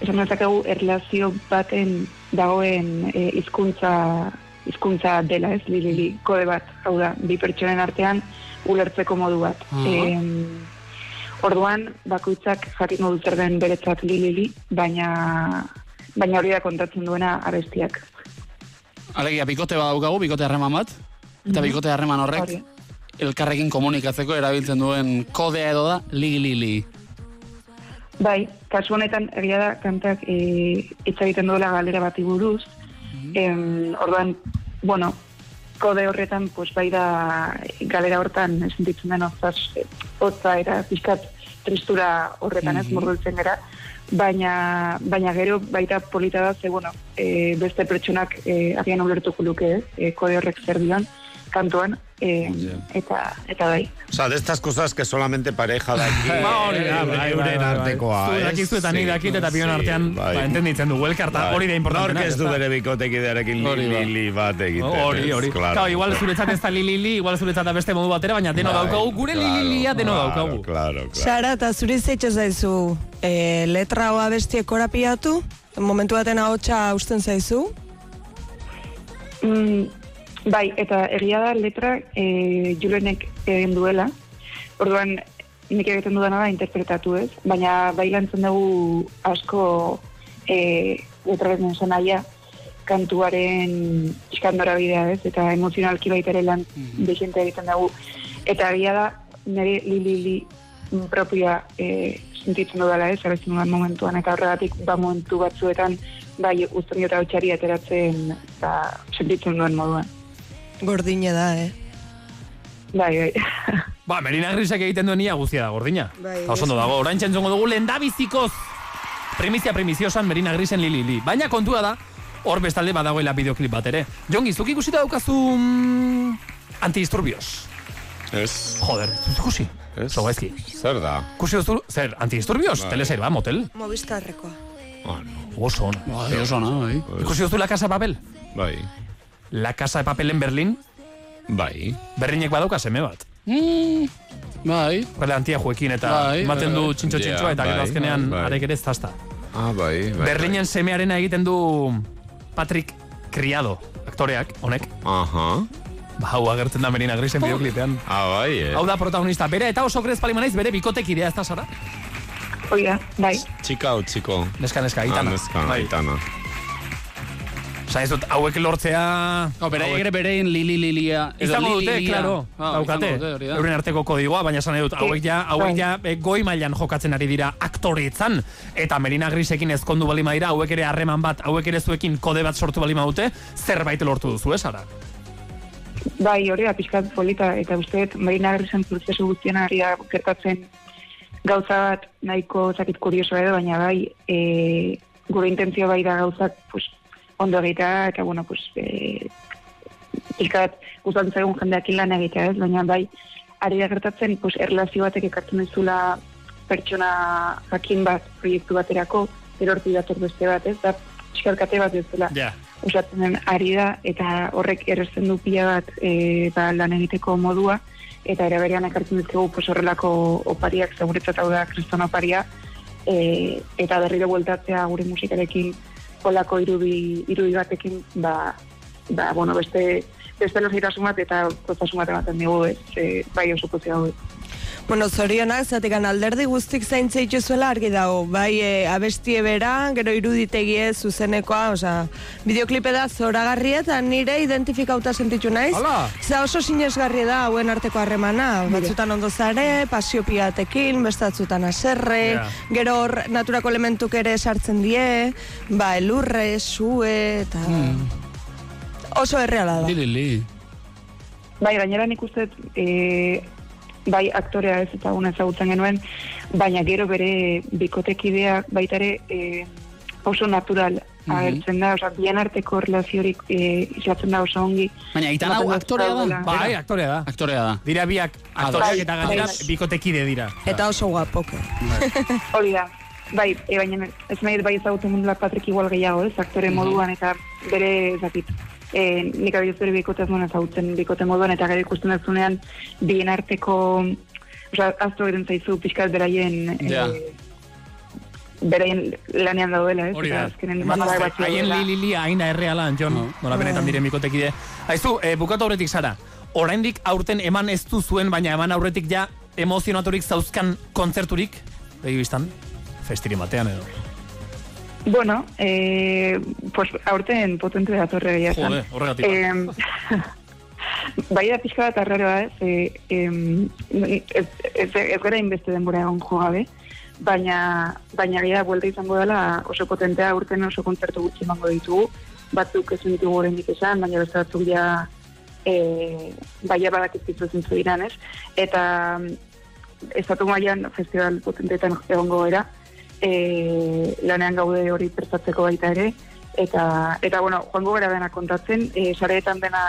esan dezakegu erlazio baten dagoen e, hizkuntza hizkuntza dela, ez, li, kode bat, hau da, bi pertsonen artean ulertzeko modu bat. Aha. Em, orduan, bakoitzak jakingo dut zer den beretzat li, li, li, baina, baina hori da kontatzen duena abestiak. Alegia, bikote bat daukagu, bikote harreman bat, eta Mhm. bikote harreman horrek Hori. elkarrekin komunikatzeko erabiltzen duen kodea edo da li li li. Bai, kasu honetan egia da kantak e, hitz egiten duela galera bati buruz. Em, orduan, bueno, kode horretan, pues bai da galera hortan sentitzen den otzaz, hotza era pixkat tristura horretan ez Mhm. murgultzen gara. Baina, baina gero baita polita da, ze bueno, e, beste pertsonak e, agian ulertuko luke, e, kode horrek zer dion kantuan, e, eta, eta bai. O sea, de estas cosas que solamente pareja de aquí. Ba, hori da, bai, bai, euren bai, bai. artekoa, Zu ez? dakizu eta ni Sí, dakit eta pion artean bai. ba, entenditzen dugu elkarta, Bai. hori da importantena. Nork ez du bere bikotekidearekin Hori li, da. li, li bat egiten. Hori, hori. Claro, igual zuretzat ez da li, li, li, igual zuretzat da beste modu batera, baina deno Bai, daukagu, gure li, li, lia deno daukagu. Claro, claro. Sara, eta zuri zeitxe zaizu e, letra hoa bestiek korapiatu? Momentu baten ahotsa usten zaizu? Mm, bai, eta egia da letra e, Julenek egin duela. Orduan, nik egiten dudana da interpretatu ez, baina bai lantzen dugu asko e, letraren esan kantuaren iskandora bidea ez, eta emozionalki baita ere lan dexente egiten dugu. Eta egia da, nire li li li propia e, sentitzen dudala ez, abetzen dudan momentuan, eta horregatik ba momentu batzuetan bai uzten diota hotxari ateratzen ba, sentitzen duen moduan. Gordine da, eh? Bai, bai. Ba, Merina Grisek egiten duen ia guztia da, gordina. Bai, oso ondo dago, orain txentzongo dugu lendabizikoz. Primizia primiziosan Merina Grisen li, li, li. Baina kontua da, hor bestalde badagoela bideoklip bat ere. Jongi, zuk ikusita daukazu mm, antidisturbios. Ez. Joder, ikusi. Ez. Zo gaizki. Zer da? Ikusi duzu, zer, antidisturbios, Bai. telesail ba, motel. Movistarrekoa. Oso ona. Bai, oso ona, bai. Ikusi duzu La Casa de Papel? Bai. La Casa de Papel en Berlin? Bai. Berlinek badauka seme bat. Mm, bai. Bale, antia joekin eta Bai, ematen bai, du bai. txintxo txintxoa Ja, eta gero bai, azkenean bai, bai. arek ere ez zazta. Ah, bai, bai. Berlinen semearena egiten du Patrick Criado, aktoreak, honek. Aha. Ba, hau agertzen da Merina Grisen bideoklipean. Ah, bai, eh. Hau da protagonista, bere eta oso grez palimanaiz bere bikotekidea ez da zara? Hoi da, bai. Txika o txiko? Neska, neska, aitana. Ah, neska, Bai. aitana. Osa, ez dut, hauek lortzea... No, beraiek ere berein lili lilia. Izango li, dute, claro, Ah, daukate, euren arteko kodigoa, baina esan dut, hauek ja, hauek ja eh, goi mailan jokatzen ari dira aktoreetzan, eta Merina Grisekin ezkondu balima dira, hauek ere harreman bat, hauek ere zuekin kode bat sortu balima dute, zerbait lortu duzu, ez, ara? Bai, hori da, pixkat polita, eta uste dut, Marina Grisen prozesu guztien ari gertatzen gauza bat nahiko zakit kurioso edo, baina bai, e, gure intentzio bai da gauzak pues, ondo egitea, eta bueno, pues, e, pixkat gustatzen zaigun jendeak lan egitea, ez? Baina bai, ari da gertatzen, pues, erlazio batek ekartzen dizula pertsona jakin bat proiektu baterako, erorti dator beste bat, ez? Da, pixkalkate bat ez dela Ja. usatzen den ari da, eta horrek erresten du pila bat e, ba, lan egiteko modua, eta ere berean ekartzen dizkigu pues, horrelako opariak, seguretzat hau da kriston oparia, e, eta berriro bueltatzea gure musikarekin kolako irudi, irudi batekin, ba, ba, bueno, beste, beste logitasun bat eta protasun bat ematen digu, ez, e, bai oso pozio. Bueno, zorionak, zatekan alderdi guztik zaintza ituzuela argi dago. Bai, e, abestie bera, gero iruditegie zuzenekoa, osea, bideoklipe da zoragarria eta nire identifikauta sentitu naiz. Hala! Za oso sinesgarria da hauen arteko harremana. Batzutan ondo zare, pasio piatekin, bestatzutan aserre, Ja. gero hor naturako elementuk ere sartzen die, ba, elurre, sue, eta... Oso erreala da. Li, li, li. Bai, gainera nik uste, e, bai aktorea ez eta una ezagutzen genuen, baina gero bere bikotekideak baita ere e, oso natural Mhm. agertzen da, osea, bien arteko relaziorik e, islatzen da oso ongi. Baina Aitana hau aktorea da? Bai, aktorea da. Aktorea da. Dira biak aktoreak bai, eta gainera bai. bikotekide dira. Eta oso guapoko. Hori da. Bai, e, baina ez nahi bai ezagutzen mundula Patrick igual gehiago, ez, aktore moduan eta bere, ez dakit, e, nik abioz bere nuen ezagutzen bikote moduan eta gero ikusten dutzunean bien arteko, osea, azto egiten zaizu pixkat beraien, Ja. e, beraien lanean daudela, ez? Hori da. Haien li li li hain da errealan, Jon, nola benetan diren bikotekide. Aizu, e, bukatu aurretik zara, oraindik aurten eman ez du zuen, baina eman aurretik ja emozionaturik zauzkan kontzerturik, begi biztan, festirin batean edo. Bueno, eh, pues aurten potente datorre egia esan. Jode, horregatik. Em, bai da pixka bat arraroa, ez, e, ez, ez, ez gara inbeste denbora egon jo gabe, baina, baina gira buelta izango dela oso potentea urten oso kontzertu gutxi emango ditugu, batzuk ezin ditugu oraindik esan, baina beste batzuk ja e, baia badakizkizu zintzu diran, ez? Eta estatu mailan festival potenteetan egongo gara, e, lanean gaude hori prestatzeko baita ere, eta, eta bueno, joango gara dena kontatzen, e, sareetan dena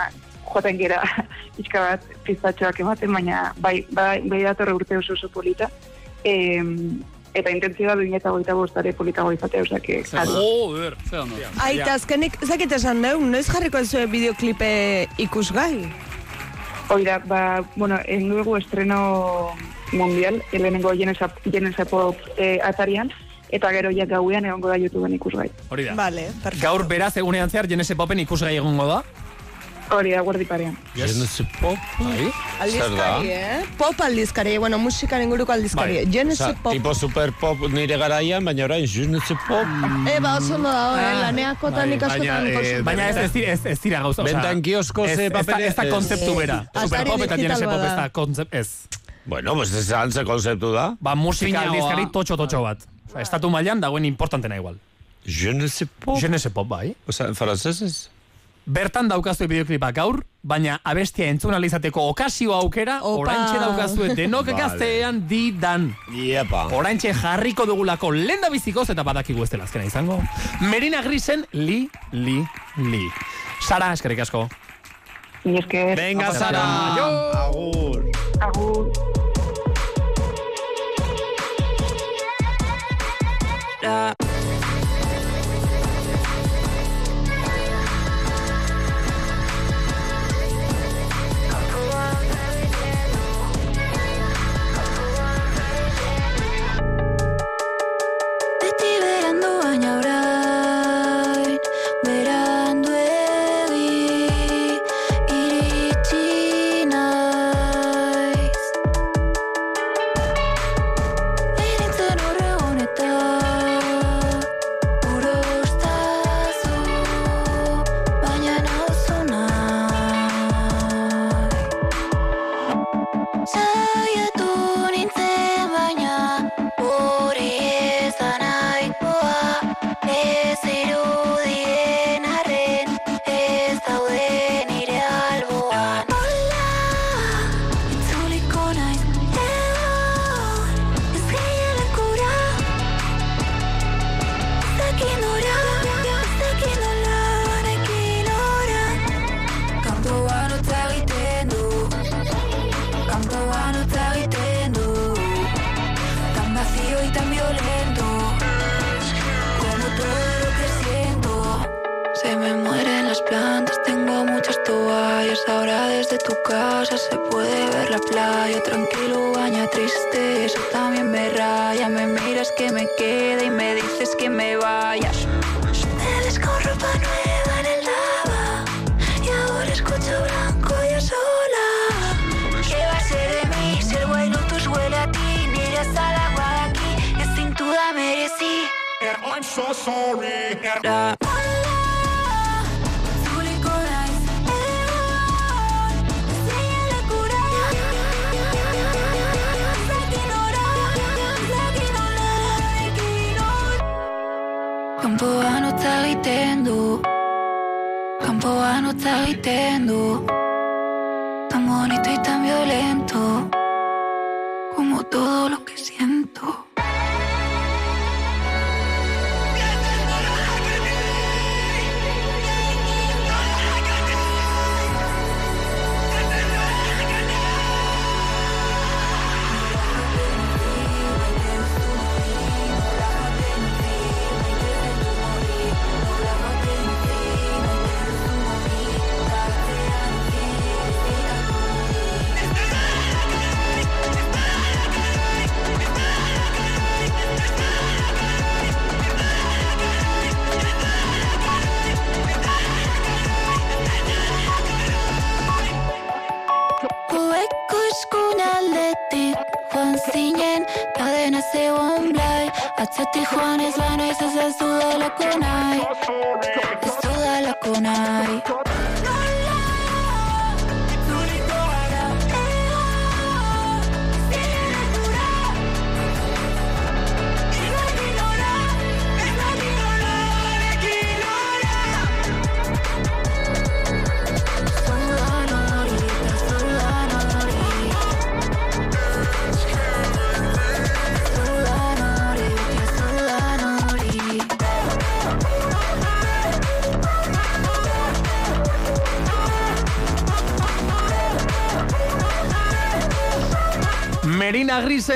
joaten gera pixka bat piztatxoak ematen, baina bai, bai, bai datorre urte oso oso polita, e, eta intentzioa duin eta goita bostare politago izatea, Joder, ze ondo. Aita, azkenik, zakit esan deu, noiz jarriko zuen bideoklipe ikusgai? Oira, ba, bueno, egin dugu estreno mundial, lehenengo Jenesa, Jenesa Pop eh, atarian, eta gero ja gauean egongo da YouTubeen ikusgai. Hori da. Vale, perfecto. Gaur beraz egunean zehar Jenese Popen ikusgai egongo da. Hori da, guardi parean. Yes. pop, bai? Aldizkari, eh? Pop aldizkari, bueno, musikaren inguruko aldizkari. Bai. Jenese Osa, pop. tipo super pop nire garaian, baina orain, je ne sais pop. E, ba, oso ondo dago, eh? Laneakotan bai, ikaskotan baina, ikosi. eh, Baina ez, ez, ez, ez dira gauza. Bentan kiosko ze papere- Ez da konzeptu bera. Eh, Superpop atari eta Jenese Pop ez da konzept, ez. Bueno, pues esan ze konzeptu da. Ba, musika aldizkari totxo-totxo bat. Osea, estatu mailan dagoen importantena igual. Je ne sais pop. Jenese Pop, bai. Osa, en francesez? Bertan daukazue bideoklipa gaur, baina abestia entzun alizateko okazio aukera, Opa. oraintxe daukazue denok Vale. gaztean didan. Iepa. Oraintxe jarriko dugulako lenda bizikoz eta badakigu ez dela azkena izango. Merina Grisen li, li, li. Sara, eskerrik asko. Ni esker... Venga, Sara. Agur. that.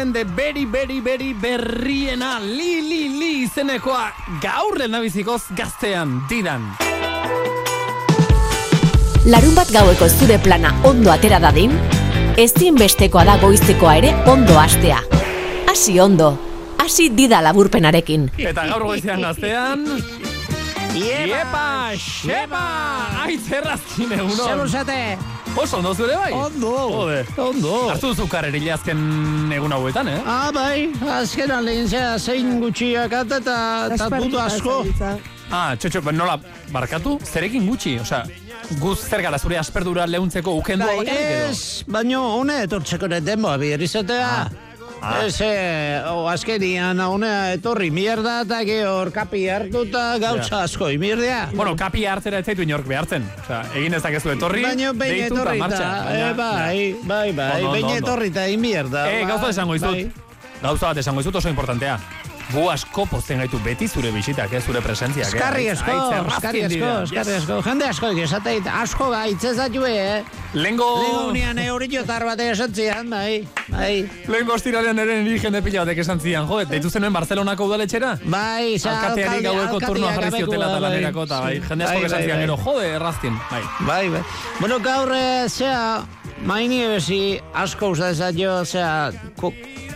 Grisen de Beri Beri Beri berriena li li li izenekoa gaur lehenabizikoz gaztean didan. Larun bat gaueko zure plana ondo atera dadin, ezinbestekoa da goizekoa ere ondo hastea. Hasi ondo, hasi dida laburpenarekin. Eta gaur goizean gaztean... Iepa, xepa! Aitzerrazkin egunon! Zelusate! Oso ondo zure bai? Ondo! Jode. Ondo! Hartu duzu karrerile azken egun hauetan, eh? Ah, bai, azken alein zea zein gutxiak eta eta dudu asko. Ah, txotxo, ba, nola, barkatu? Zerekin gutxi? Osea, guz zer gara zure asperdura lehuntzeko ukendua Bai, bakarrik edo? ez, baino, une etortzeko denboa bihar izatea. Ah. Ez, eh, o, azkenian, honea etorri mierda eta gehor kapi hartu eta gautza Ja. asko imirdea. Bueno, kapi hartzera ez zaitu inork behartzen. Osea, egin ezakezu etorri, Baina behin deitu eta etorri eta, eh, bai, bai, bai, ondo, behin ondo. etorri eta imierda. Eh, gauza esango izut. Gauza bat esango izut oso importantea. Gu asko pozten gaitu beti zure bisitak, eh, zure presentziak. eh. Eskarri asko, eskarri asko, eskarri asko. Jende asko esateit, asko gaitze zatue, eh? Lengo... Lengo unian euritiotar bate esatzean, bai, bai. Lehen goztiralean ere niri jende pila batek esan zian, jo, deitu zenuen Barcelonako udaletxera? Bai, za, Alkateari gaueko turnoa jarri ziotela eta gabekua, bai. lanerako, eta bai, jende asko Bai, esan bai, bai. gero, jode, errazkin, bai. Bai, bai. Bueno, gaur, eh, zea, maini ebesi asko usta ezatio, zea,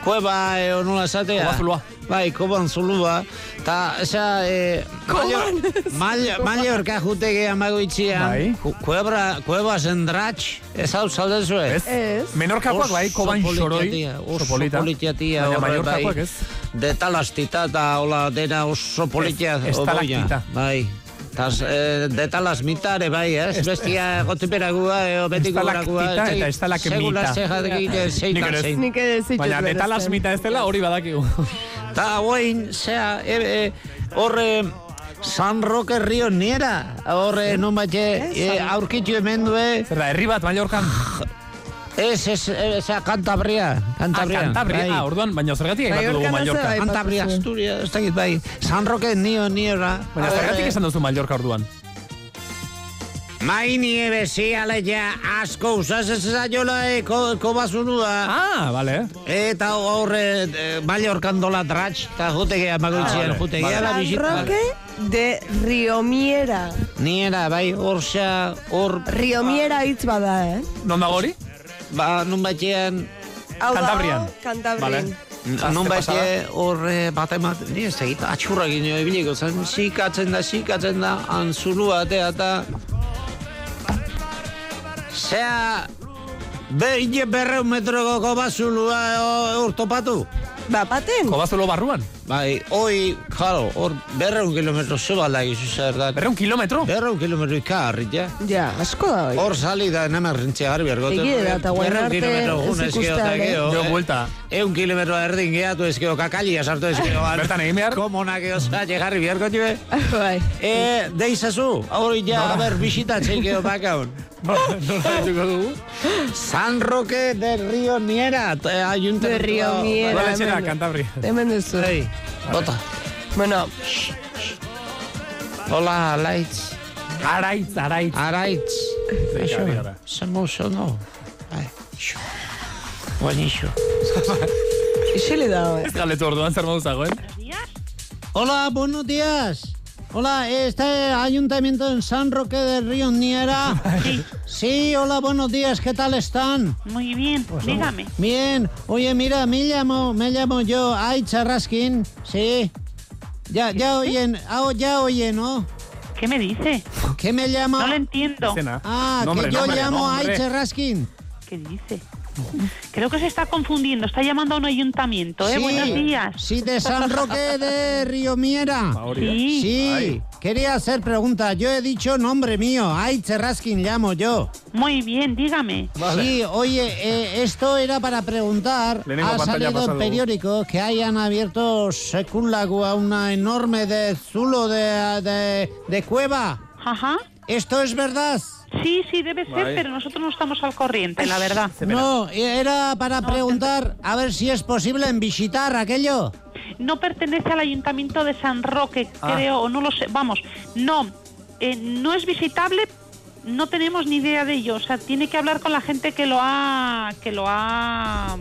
kueba, e, nola esatea. Koba. Bai, koban zulua. Ta, zea, e, Malle- Mallorca jutege amagoitzian. Bai. Ku- Kuebra, kueba zendratx, ez hau zaldezue. Ez? Menorkakoak bai, koban xoroi, oso polita. politia tia, Baina Mallorcakoak bai. ez. De talastita eta hola dena oso politia. Ez- estalaktita. Bai. Tas, eh, de talasmitare, bai, ez? Ez- Bestia gotiperagua, eo betiko Estalaktita goragua. eta estalakmita. Segula zehat egite zeitan Nik ere ez. zein. Nik ere ez ditut Baina beresten. detalasmita ez dela hori badakigu. Ta guain, zea, e, e, horre, San Roque Rio niera, horre, nun batxe, e, aurkitu hemen due. Zer da, herri bat Mallorcan? Ez, ez, ez, Cantabria, Cantabria. Ah, Cantabria, bai. ah, orduan, baina zergatik aipatu dugu Mallorca. Cantabria, Asturias, ez dakit bai. San Roque nio niora. Baina zergatik esan duzu Mallorca orduan? Maini ebesi aleia asko usaz ez zaiola e, ko, kobazunua. Ah, vale. Eta horre, e, Mallorcan dola dratx, eta jutegea magoitzian, Ah, vale, jutegea vale. la San bisita. Roque de Riomiera. Niera, bai, hor xa, hor... Riomiera hitz bada, eh? Non dago hori? Ba, nun batean... Hau Kantabrian. Kantabrian. Non batean hor eh, bat emat... Ni ez egit, atxurra gino ibiliko zen, xikatzen da, xikatzen da, antzulua atea eta... Zea... Behin berreun metroko kobazulua hor topatu. Bapaten? Kobazulo barruan? Bai, hoi, jaro, hor berreun kilometro zebala egizu zer da. Berreun kilometro? Berreun kilometro ikarri, ja. Ja, asko da hoi. Hor sali da nema rintxe garbi ergote. Egia da, eta guain Berreun arte kilometro ez ikustea. Geo buelta. Eun kilometro erdin gehiatu eskio kakalia sartu eskio. Bertan egin behar? Komonak eo zaila jarri beharko txue. Bai. E, deizazu, hori ja, a ber, bisitatzen geo bakaun. Nola dituko dugu? San Roque de Río Niera. eh, Ayuntamiento. De Río Niera, Nola etxera, hemen. Kantabri. Hemen duzu. Ei, bota. Bueno, Hola, Alaitz. Araitz, araitz. Araitz. Ari gara. Samuso, no. Bai, xo. Buenixo. isili da, eh? Ez galdetu orduan zer modu zagoen? Hola, buenos días. Hola, ¿este ayuntamiento en San Roque del Río Niera? Sí. Sí, hola, buenos días, ¿qué tal están? Muy bien, dígame. Bien, oye, mira, me llamo, me llamo yo, Aicha Raskin, sí. Ya, ya oyen, ah, ya oyen, ¿no? ¿Qué me dice? ¿Qué me llama? No lo entiendo. Ah, Nombre, que yo nombre, llamo nombre. Aicha Raskin. ¿Qué dice? Creo que se está confundiendo. Está llamando a un ayuntamiento, ¿eh? Sí, Buenos días. Sí, de San Roque de Río Miera. Sí. Sí, Ay. quería hacer pregunta. Yo he dicho nombre mío, Aicha Raskin llamo yo. Muy bien, dígame. Sí, oye, eh, esto era para preguntar. Ha salido en pasado. periódico que hayan abierto Secunlagua una enorme de zulo de, de, de cueva. Ajá. ¿Esto es verdad? Sí, sí, debe ser, Vale. pero nosotros no estamos al corriente, la verdad. No, era para preguntar a ver si es posible en visitar aquello. No pertenece al ayuntamiento de San Roque, Ah. creo, o no lo sé. Vamos, no. eh, no es visitable, no tenemos ni idea de ello. O sea, tiene que hablar con la gente que lo ha. que lo ha.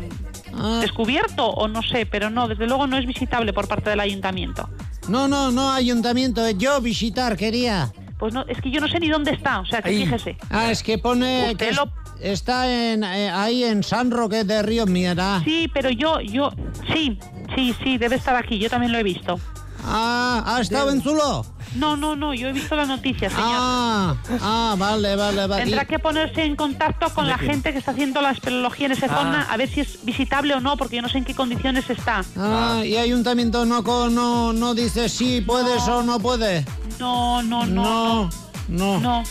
Ah. descubierto o no sé, pero no, desde luego no es visitable por parte del ayuntamiento. No, no, no, ayuntamiento, yo visitar quería. Pues no, es que yo no sé ni dónde está, o sea, que fíjese. Ah, es que pone Usted que es- lo- está en, eh, ahí en San Roque de Río Miera. Sí, pero yo, yo, sí, sí, sí, debe estar aquí, yo también lo he visto. Ah, ¿ha estado en Zulo? No, no, no, yo he visto la noticia, señor. Ah, ah, vale, vale, vale. Tendrá que ponerse en contacto con ¿De la quién? gente que está haciendo la espeleología en esa Ah. zona, a ver si es visitable o no, porque yo no sé en qué condiciones está. Ah, y ayuntamiento no, co- no, no dice si puedes o no puede. No, no, no. No, no. No.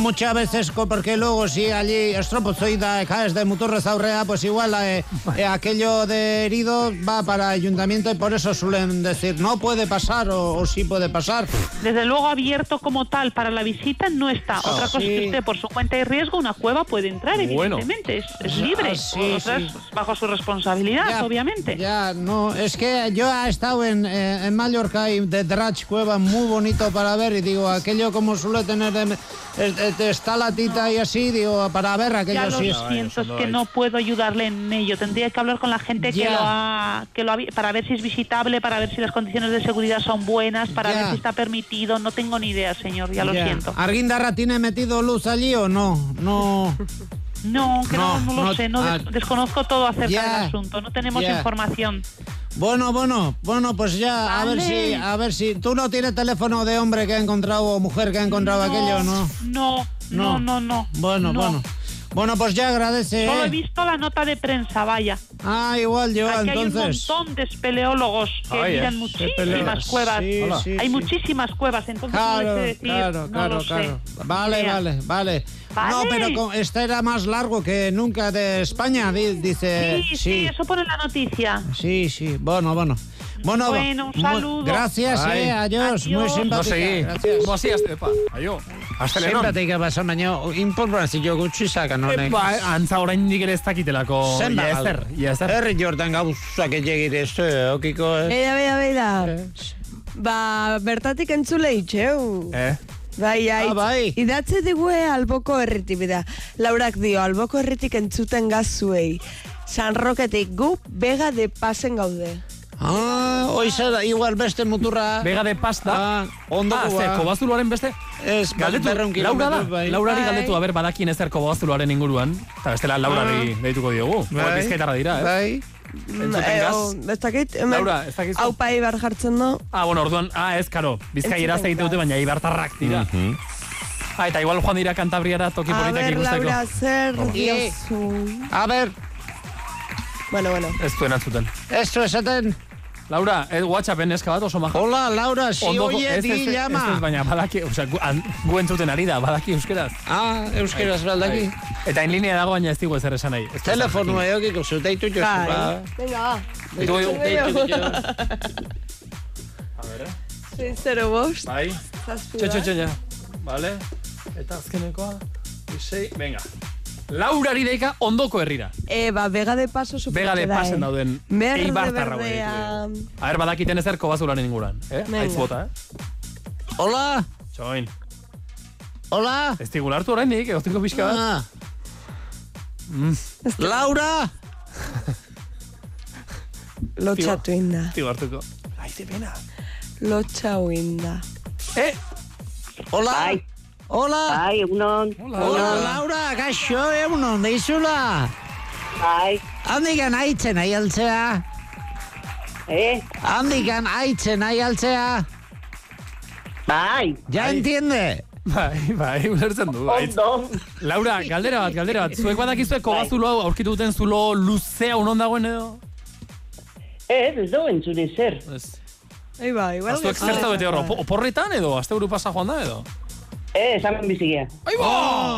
muchas veces, porque luego si allí estropozoida caes de muturrez aurrea, pues igual eh, eh, aquello de herido va para ayuntamiento y por eso suelen decir no puede pasar o, o sí puede pasar. Desde luego abierto como tal para la visita no está. Ah, Otra cosa es sí. que usted por su cuenta y riesgo una cueva puede entrar, Bueno. evidentemente, es, es Ah, libre. sí, Otra sí. es bajo su responsabilidad, Ya, obviamente. Ya, no, es que yo he estado en, eh, en Mallorca y de Drach Cueva muy bonito para ver y digo, aquello como suele tener de, de- de- de estalatita y así, digo, para ver aquello Ya lo sí es. siento, es que no puedo ayudarle en ello. Tendría que hablar con la gente que lo ha, que lo ha para ver si es visitable, para ver si las condiciones de seguridad son buenas, para Ya. ver si está permitido. No tengo ni idea, señor, ya lo Ya. siento. ¿Arguindarra tiene metido luz allí o no? No. No, que no, No, no lo no, sé, no ah, des- desconozco todo acerca del asunto, no tenemos información. Bueno, bueno, bueno, pues ya, a ver si, a ver si. ¿Tú no tienes teléfono de hombre que ha encontrado o mujer que ha encontrado aquello, no? No, no, no, no. Bueno, no. bueno. Bueno, pues ya agradece. Solo ¿eh? he visto la nota de prensa, vaya. Ah, igual yo, Aquí entonces. hay un montón de espeleólogos que Ay, miran eh, muchísimas cuevas. Sí, sí, hay sí. muchísimas cuevas, entonces no Claro, sé decir, claro, no claro, lo sé. claro. Vale, vale, vale. Vale. No, pero con- este era más largo que nunca de España, di- dice. Sí, sí, eso pone en la noticia. Sí, sí, bueno, bueno. Bueno, Bueno, un saludo. Gracias, eh, adiós, muy Adiós. simpática. No segi. Gracias. Mo hasi, Astepa. Astelenon. Simpatika basan, baina informazio gutxi zakan honek. Ba, antza oraindik ere ez dakitelako. Zenbat Ia ezer, ia ezer. Herri jortan gauzak egire ez, okiko, eh? Beida, beida, beida. Ba, bertatik entzule itxeu. Eh? Bai, aitz, Ah, bai. idatze digue alboko herritik bida. Laurak dio, alboko herritik entzuten gazuei. San Roketik gu bega de pasen gaude. Ah, oiza, igual beste muturra. Vega de pasta. Ah, ondoko Ah, ze, ba. kobazuloaren beste? Ez, Galdetu, berreun Laura da, bai. Laurari Bai. galdetu, aber badakien ezer kobazuloaren inguruan. Eta bestela Laurari deituko diogu. Bai. Bai. Bizkaitarra dira, eh? Bai. Entzuten Eh, gaz. o, Ez dakit, hemen ez hau pai bar jartzen du. Ah, bueno, orduan, ah, ez, karo, bizkaieraz Entzuten egite dute, baina ibartarrak dira. Ah, eta igual joan dira kantabriara toki A politak ber, ikusteko. Laura, zer diozu? A ber, Bueno, bueno. Ez duen antzuten. ez du esaten. Laura, eh, WhatsAppen neska bat oso maja. Hola, Laura, si Ondoko- oye, ez, di ez, ez, llama. ez, baina badaki, osea, gu, an- gu entzuten ari da, badaki euskeraz. Ah, euskeraz baldaki. Bai. Eta en linea dago, baina ez digu ezer esan nahi. Ez du Telefono esan eokiko zuteitu jo. Bai. ba. Venga, va. Deitu jo. A ver, eh? Sí, zero bost. Bai. Txo, txo, txo, ja. Vale. Eta azkenekoa. Isei, venga. Laurari deika ondoko herrira. Eh, ba, vega de paso super Vega de pasen dauden Berde, eibartarra berdea. A ver, badakiten ezer kobazularen inguruan. Eh? Venga. Aitz bota, eh? Hola, Txoin. hola. Ez digula hartu oraindik, egoztiko pixka bat. Ah, Mm. Laura. Lotxatu inda. Tigo hartuko. Aite pena. Lotxau inda. Eh, Hola. Bai. Hola. Bai, egunon. Hola, Laura, gaixo, egunon, deizula. Bai. Handikan aitzen nahi altzea. Eh? Handikan aitzen nahi altzea. Bai. Ja entiende. Bai, bai, ulertzen du. Aitz. Laura, galdera bat, galdera bat. Zuek badakizue kobazulo hau aurkitu duten zulo luzea unon dagoen edo? Ez, ez dago entzune zer. Ez. Ei, ba, igual. Zuek zer zaudete hor, opo- oporretan edo? Aste buru pasa joan da edo? Eh, esamen bizigia. Ai, ba!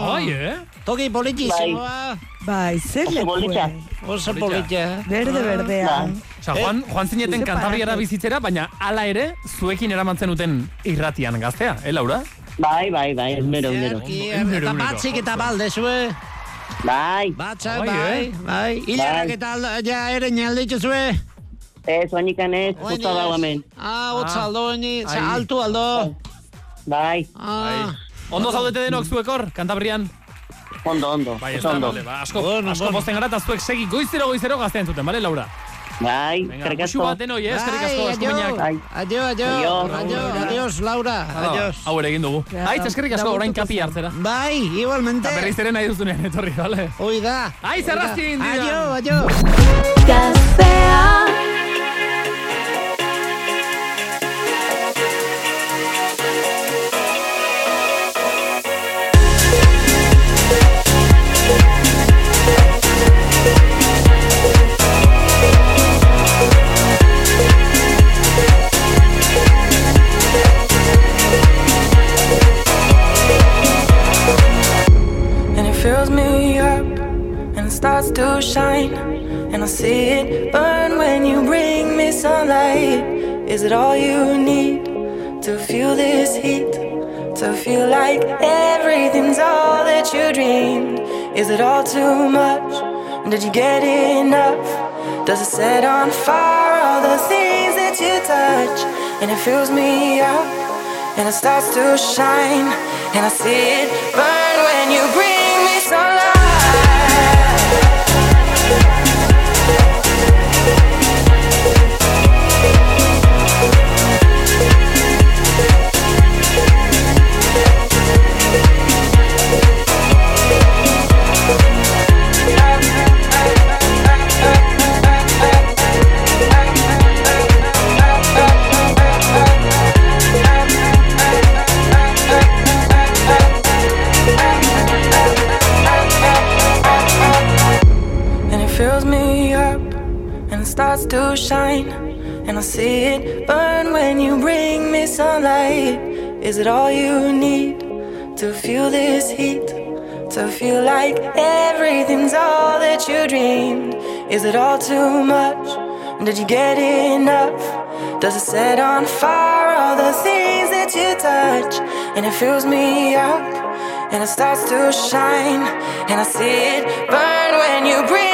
Bai, eh? Toki politxizimoa. Bai, zer Oso leku. politxa. Oso Politxa. politxa. Berde, berdea. Bai. Osa, joan, joan zineten kantabriara bizitzera, baina hala ere, zuekin eramantzen uten irratian gaztea, eh, Laura? Bai, bai, bai, esmero, esmero. Zerki, Egunero, Eta batzik eta baldezue. Bai. Batzak, Bai, bai, eh? bai. Hilarrak Bai. eta ja ere naldituzue. Ez, oanikan ez, justa dago hemen. Ah, hotz aldo, ni, Ai. altu aldo. Bai, Ah, Ondo zaudete denok zuek hor, kantabrian? ondo, ondo. Bai, ez ondo. ba, asko, Bueno, asko bueno. posten gara, eta zuek segi goizero goizero gaztean zuten, bale, Laura? Bai, eskerrik asko. bat denoi, eh, eskerrik asko, eskuminak. Bai. Adio, adio, Adio. adio, adios, Laura, adios. Hau ere egin dugu. Aitz, eskerrik asko, orain kapi hartzera. Bai, igualmente. Eta berriz ere nahi duzunean etorri, bale? Hoi da. Aiz, egin dira. Adio, adio. Gaztea fills me up and it starts to shine. And I see it burn when you bring me sunlight. Is it all you need to feel this heat? To feel like everything's all that you dreamed? Is it all too much? Did you get enough? Does it set on fire all the things that you touch? And it fills me up and it starts to shine. And I see it burn it to shine and I see it burn when you bring me sunlight. Is it all you need to feel this heat? To feel like everything's all that you dreamed? Is it all too much? Did you get enough? Does it set on fire all the things that you touch? And it fills me up and it starts to shine and I see it burn when you sunlight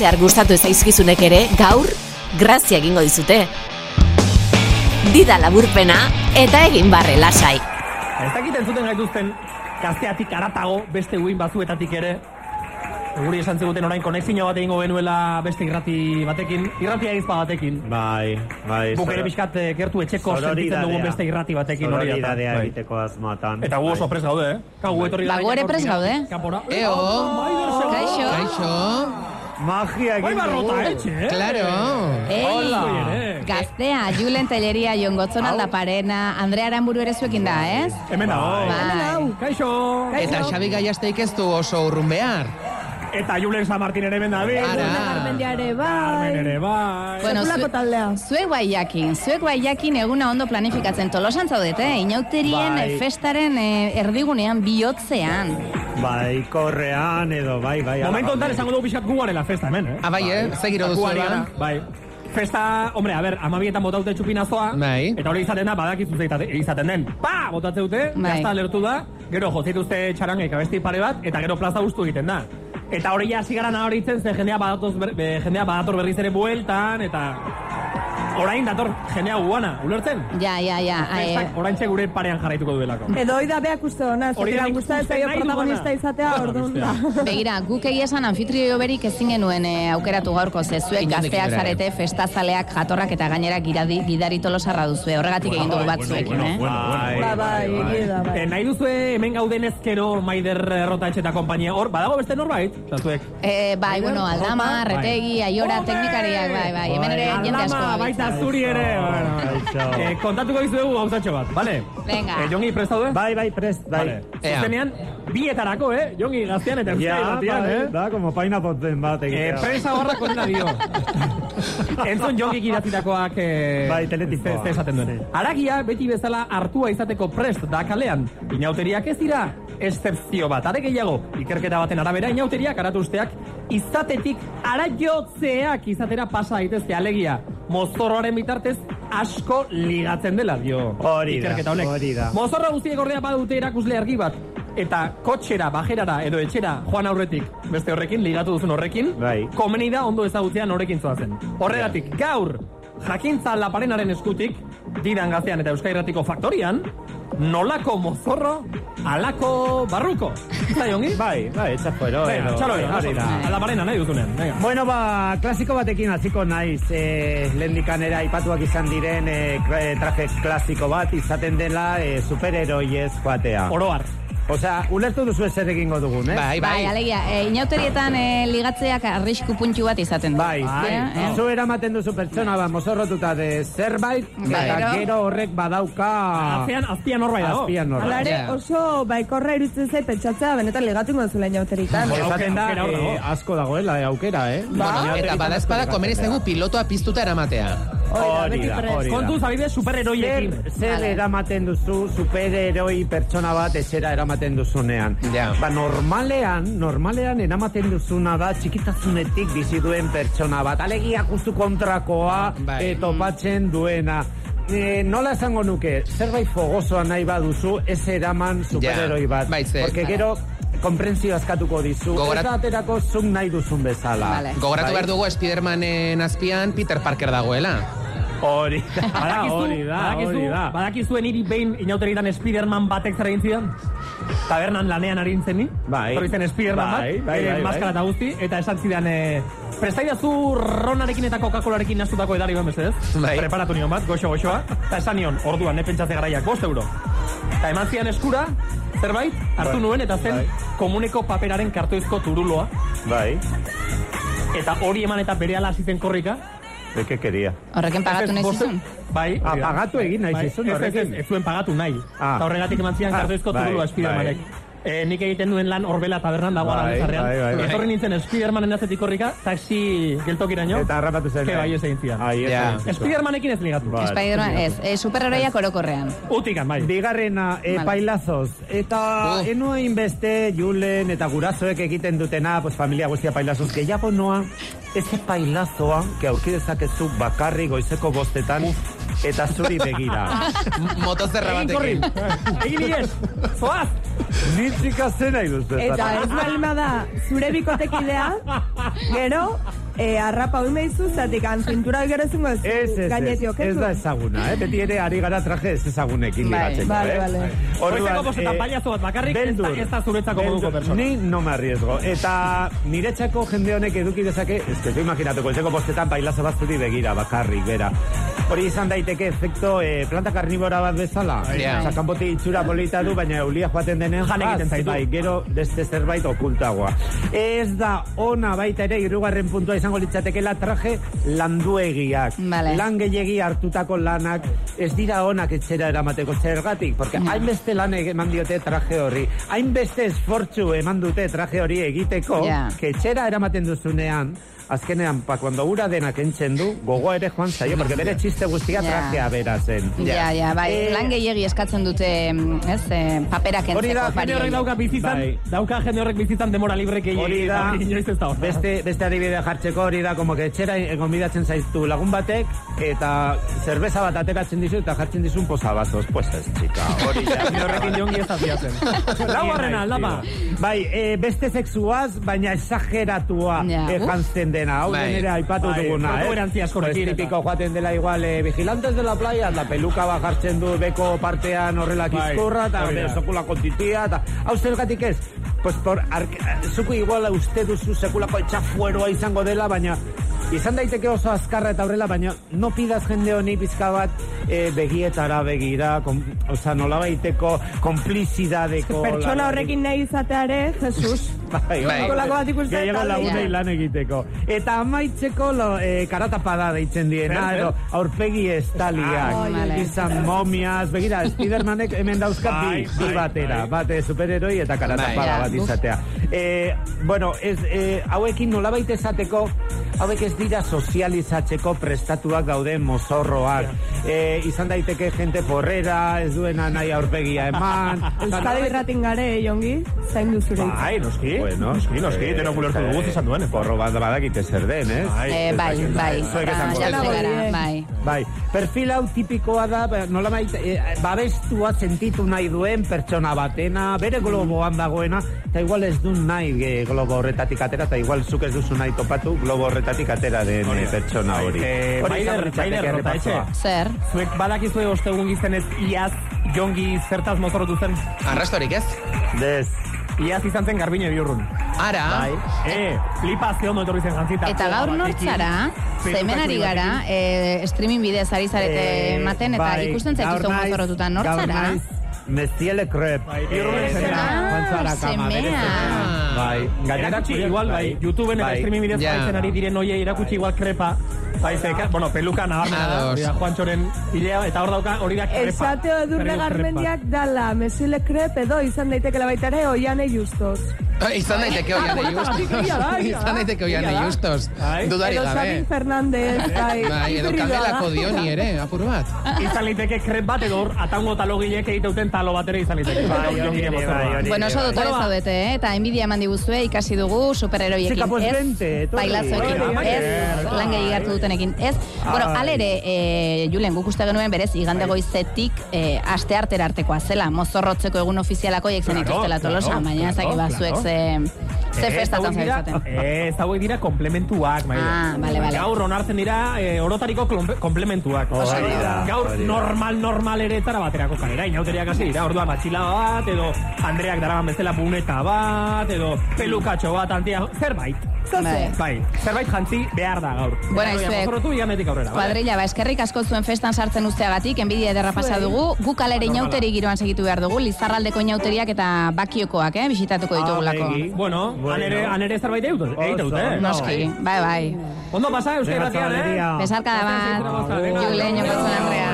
zehar gustatu zaizkizunek ere, gaur, grazia egingo dizute. Dida laburpena eta egin barre lasai. Ez dakit entzuten gaituzten gazteatik aratago beste uin batzuetatik ere. Guri esan ziguten orain konexio bat egingo genuela beste irrati batekin, irratia egizpa batekin. Bai, bai. Guk ere pixkat eh, gertu etxeko sentitzen dugun beste irrati batekin hori da. Bai. egiteko asmoatan. Eta gu oso pres gaude, eh? Ka, gu etorri Ba, gara gu ere dira- gaude. Kanpora. Eo. Kaixo. Kaixo. Magia Bai, barrota, etxe, eh? Claro. Ei, Hola. gaztea, Julen Telleria, Jon Gotzon Aldaparena, Andrea Aramburu ere zuekin da, ez? Hemen dago. Bai. Kaixo. Eta Xabi Gaiasteik ez du oso urrun behar. Eta Julen San Martin ere hemen dabil. Ara. Carmendia ere bai. Carmen ere bai. Bueno, Sekulako taldea. Zuek bai jakin, zuek bai jakin eguna ondo planifikatzen tolosan zaudete, inauterien Bai. festaren eh, erdigunean bihotzean. Bai, korrean edo, bai, bai. Momentu ontan esango dugu pixat gu garela festa hemen, eh? Ah, bai, eh? Zegiro Gu duzu. Bai. Festa, hombre, a ber, amabietan botaute txupinazoa. Bai. Eta hori izaten da, badakizu zeitate- izaten den. Pa! Botatze dute, Bai. gazta lertu da, gero jozituzte txarangek abesti pare bat, eta gero plaza guztu egiten da. Eta hori hasi gara nahoritzen, ze jendea be- jendea badator berriz ere bueltan, eta orain dator jendea guana, ulertzen? Ja, ja, ja. Festak orain gure parean jarraituko duelako. Edo hoi da beak uste hona, Hori da zetiran gustatzen ikusten zaio protagonista izatea, orduan da. Begira, guk egia esan anfitrio berik ezin genuen eh, aukeratu gaurko, ze zuek Inondik gazteak zarete, festazaleak, jatorrak eta gainera giradi, gidari tolosarra duzue, horregatik egin dugu batzuekin, eh? Ba, bai, egia da, bai. Eh, nahi duzue hemen gauden ezkero Maider Errota eta kompainia hor, badago beste norbait? Eta zuek? Eh, bai, bueno, Aldama, Bai. Retegi, Aiora, teknikariak, bai, bai, hemen ere jende asko Zuri ere. Bueno. Eh, kontatuko dizuegu gauzatxo bat, bale? Venga. Eh, Jongi, prest daude? Bai, bai, prest, bai. Vale. Zuzenean, bietarako, eh? Jongi, gaztean eta Ja, euskari batian, bai, eh? da, como paina poten bat Eh, egitea. prensa horra kontra dio. Entzun jongik idatzitakoak... Eh, Bai, teletipoa. ze- ze esaten duen. Aragia beti bezala hartua izateko prest da kalean. Inauteriak ez dira excepzio bat. Are gehiago, ikerketa baten arabera, inauteriak aratuzteak izatetik araiotzeak izatera pasa daitezke alegia. Mozorroaren bitartez asko ligatzen dela, dio. Hori da, hori da. Mozorro guztiek ordea badute erakusle argi bat. Eta kotxera, bajerara edo etxera joan aurretik beste horrekin, ligatu duzun horrekin, Bai. komeni da ondo ezagutzea norekin zoazen. Horregatik, gaur, jakintza laparenaren eskutik, didan gaztean eta euskairatiko faktorian, nolako mozorro, alako barruko. Zai, ongi? Bai, bai, etxafuero. Venga, txalo, da. alaparena nahi duzunen. Venga. Bueno, ba, klasiko batekin hasiko naiz. Eh, lehendikan ere aipatuak izan diren eh, eh, traje klasiko bat izaten dela eh, superheroiez joatea. Oroar. Osea, ulertu duzu zer egingo dugun, eh? Bai, alegia, e, inauterietan e, ligatzeak arrisku puntxu bat izaten du. Bai, Eh, eh? Zu eramaten duzu pertsona bat mozorrotuta de zerbait, Bai. eta Gero- horrek badauka... Azpian, azpian norbait dago. Azpian Hala norbait. ere, oso baikorra irutzen zait pentsatzea benetan ligatungo duzula inauteritan. Esaten da, eh, asko dagoela, eh, aukera, eh? Bueno, eta badaezpada komeni zaigu pilotoa piztuta eramatea. Hori da, hori da. Kontuz, abidez, superheroiekin. Zer, zer eramaten duzu superheroi pertsona bat etxera eramaten duzunean. Ja. Ba, normalean, normalean eramaten duzuna da txikitazunetik bizi duen pertsona bat. Alegia justu kontrakoa Bai. eh, topatzen duena. E, nola esango nuke, zerbait fogosoa nahi baduzu, ez eraman superheroi bat. Bai, ze- Porque gero, konprentzio askatuko dizu. Gogorat- Ez aterako zuk nahi duzun bezala. Gogoratu Bai? behar dugu Spidermanen azpian Peter Parker dagoela. Hori da, hori da, badakizu, hori da. Badakizuen hiri behin inauteritan Spiderman batek zer egin zidan? Tabernan lanean ari nintzen ni. Bai. Torri zen Spiderman Bai, bat, bai, eh, bai, bai. maskara eta guzti, eta esan zidan, eh, prestaidazu ronarekin eta Coca-Colarekin nastutako edari ben mesedez. Bai. Preparatu nion bat, goxo goxoa. Eta esan nion, orduan, ne pentsatze garaiak, bost euro. Eta eman zidan eskura, zerbait, hartu Bai. nuen, eta zen Bai. komuneko paperaren kartoizko turuloa. Bai, Eta hori eman eta bere zen korrika. De que quería. Horrekin pagatu nahi zizun? Bai. Ah, pagatu egin nahi Bai, zizun ez, ez, ez, ez zuen pagatu nahi. Ah. Eta horregatik eman zian Ah, kartoizko bai, turulua Spidermanek. Eh, nik egiten duen lan horbela tabernan dago Bai, Arantzarrean. bai, bai, bai. Etorri nintzen Spidermanen atzetik horrika, taxi geltokiraino. Eta harrapatu zen. Ke bai ez egin zian. Egin zizun. Spidermanekin ez ligatu. Bai. Spiderman, ez, e, superheroiak orokorrean. Utikan, bai. Bigarrena, e, Vale. pailazoz. Eta Uh. eno inbeste, Julen eta gurasoek egiten dutena, pues familia guztia pailazoz, gehiago noa, eze pailazoa, que aurki dezakezu bakarri goizeko bostetan, eta zuri begira. Motozerra Egin korri. batekin. Egin ies. Zoaz. Nintzika zen nahi duzte. Eta ez baldin bada zure bikotekidea, gero, e, arrapa hori mehizu, zatik zintura gero ezungo ez, Ez, ez, ez, gainetik ez da ezaguna, eh? Beti ere ari gara traje ez ezagunekin Bai, ligatzeko, bale, eh? bale. Goizeko bostetan pailazo bat bakarrik, ez da, ez da zuretzako moduko persona. Ni no me arriesgo. Eta niretzako jende honek eduki dezake, ez que imaginatu, goizeko bostetan pailazo bat zuri begira, bakarrik, bera. Hori izan daiteke efekto eh, planta karnibora bat bezala. Ja. Osa, kanpotik itxura polita du, baina eulia joaten denean Jan egiten zaitu. Bai, gero beste zerbait okultagoa. Ez da ona baita ere hirugarren puntua izango litzatekeela traje landuegiak. Vale. Lan gehiegi hartutako lanak ez dira onak etxera eramateko zergatik, porque hainbeste lan eman diote traje horri, hainbeste esfortzu eman dute traje hori egiteko, Ja. que etxera eramaten duzunean, azkenean, pa, cuando ura denak entzen du, gogoa ere joan zaio, porque bere txiste guztia Ja. trajea bera zen. Ja, ja, bai, Eh, lan gehiegi eskatzen dute, mm, ez, eh, paperak Hori da, entzeko jende horrek dauka bizitzan, Bai. dauka jende horrek bizitzan demora libre gehiagi. Hori da, eta inoiz ez da hor. beste, beste adibidea jartzeko hori da, como que etxera gonbidatzen zaiztu lagun batek, eta zerbeza bat ateratzen dizu, eta jartzen dizun posabazos. Pues ez, txika, hori da. Ni horrekin jongi ez da fiatzen. Laugarrena, aldapa. Bai, e, beste sexuaz, baina exageratua Ja. e, jantzen dena. Hau Bai. den ere aipatu Bai, duguna, eh? protuberantzia askorekin Pues tipiko joaten dela igual, eh, vigilantes de la playa, la peluka bat jartzen du beko partean horrela Bai, kizkurra, eta bere sekulako titia, eta hau zergatik ez? Pues por, zuku igual uste duzu sekulako etxafueroa izango dela, baina izan daiteke oso azkarra eta horrela, baina no pidas jende honi pizka bat eh, begietara begira, kom, oza, nola baiteko komplizidadeko... Pertsona horrekin nahi izateare, Jesus. Bai, Bai. Kolako bat ikusten Gehiago lagunei lan egiteko. Eta amaitzeko lo, eh, karatapada deitzen diena, edo aurpegi estaliak. Vale. Izan momiaz, begira, Spidermanek hemen dauzkat bi, Bai, bi bai, batera, bai. bate superheroi eta karatapada bat izatea. Eh, bueno, ez, eh, hauekin nolabait esateko, hauek ez dira sozializatzeko prestatuak dauden mozorroak. Eh, izan daiteke jente porrera, ez duena nahi aurpegia eman. Euskadi irratin gare, jongi, zain duzure. Bai, noski. Bueno, noski, noski, denok ulertu dugu esan duen. Porro bat badakite zer den, ez? Eh, bai, bai, Zuek ba, esango jalte duzu. gara, bai. Bai, perfil hau tipikoa da, ba, nolabait, e, babestua sentitu nahi duen pertsona batena, bere globoan dagoena, eta igual ez du nahi e, globo horretatik atera, eta igual zuk ez duzu nahi topatu globo horretatik atera den e, da. pertsona Bai, hori. eh, Hori errepasoa. Rotaetxe. Zer? Zuek badakizue ostegun giztenez iaz jongi zertaz mozorrotu zen. Arrastorik ez? Des. Iaz izan zen garbine biurrun. Ara, Bai. Eh, flipa ze ondo etorri zen jantzita. Eta gaur nortzara, zemen ari gara, eh, streaming bidez ari zarete Eh, ematen, eta bai, ikusten gaur naiz- mozorrotutan Gaur nortzara. naiz, Bai, biurrunen semea. Ah, Juan Kama, semea. Bai, gainera Erakutsi igual, bai, YouTubeen eta bai. streaming bidez Ja. baitzen ari diren oie irakutsi igual krepa. Bai, bueno, peluka nabarmena da, Ados. hori da Juantxoren hilea, eta hor dauka, hori da krepa. Esateo edurne Krepa. garmendiak dala, mesile krep edo izan daitekela baita ere, oiane justos. Eh, Izan daiteke oian de justos. Izan daiteke oian de justos. Dudari Edo Xabi gabe. Fernandez, bai. Bai, edo hibridoa da. kandelako dioni ere, apur bat. Izan liteke krep bat edo atango talogilek egiteuten talo bat ere izan liteke. Bai, bai, Bueno, oso dotore zaudete, eh? eta envidia eman diguzue, ikasi dugu superheroiekin. Chica, pues ez, vente, etorri. bailazoekin, Hori, ez, lan gehi hartu dutenekin, ez. Bueno, alere, e, Julen, guk uste genuen berez, igande goizetik e, aste artera artekoa zela, mozorrotzeko egun ofizialako hiek zen Claro, ikustela tolosa, claro, baina zaki claro, bazuek claro. Ze, festatan hauek dira- zabiltzaten. Ez, hauek dira komplementuak, maile. Ah, bale, bale. Gaur onartzen dira eh, orotariko komplementuak. Da, Gaur normal, normal ere etara baterako kalera. Inauteriak hasi dira, orduan matxila bat, edo Andreak daraman bezala puneta bat, edo pelukatxo bat, antia, zerbait. Bai. Bai, zerbait jantzi behar da gaur. Bueno, Gaur, izuek. mozorrotu iganetik aurrera. Kuadrilla, ba, eskerrik asko zuen festan sartzen usteagatik, enbidia ederra pasa dugu, guk alere Normala. inauteri giroan segitu behar dugu, lizarraldeko inauteriak eta bakiokoak, eh, bisitatuko ditugulako. Ah, begi. Bueno, han ere, han ere zerbait eutut, eitut, eh? Noski, bai, bai. Ondo pasa, Euskal Herrian, eh? Besarka da bat, Julen, jokotzen Andrea.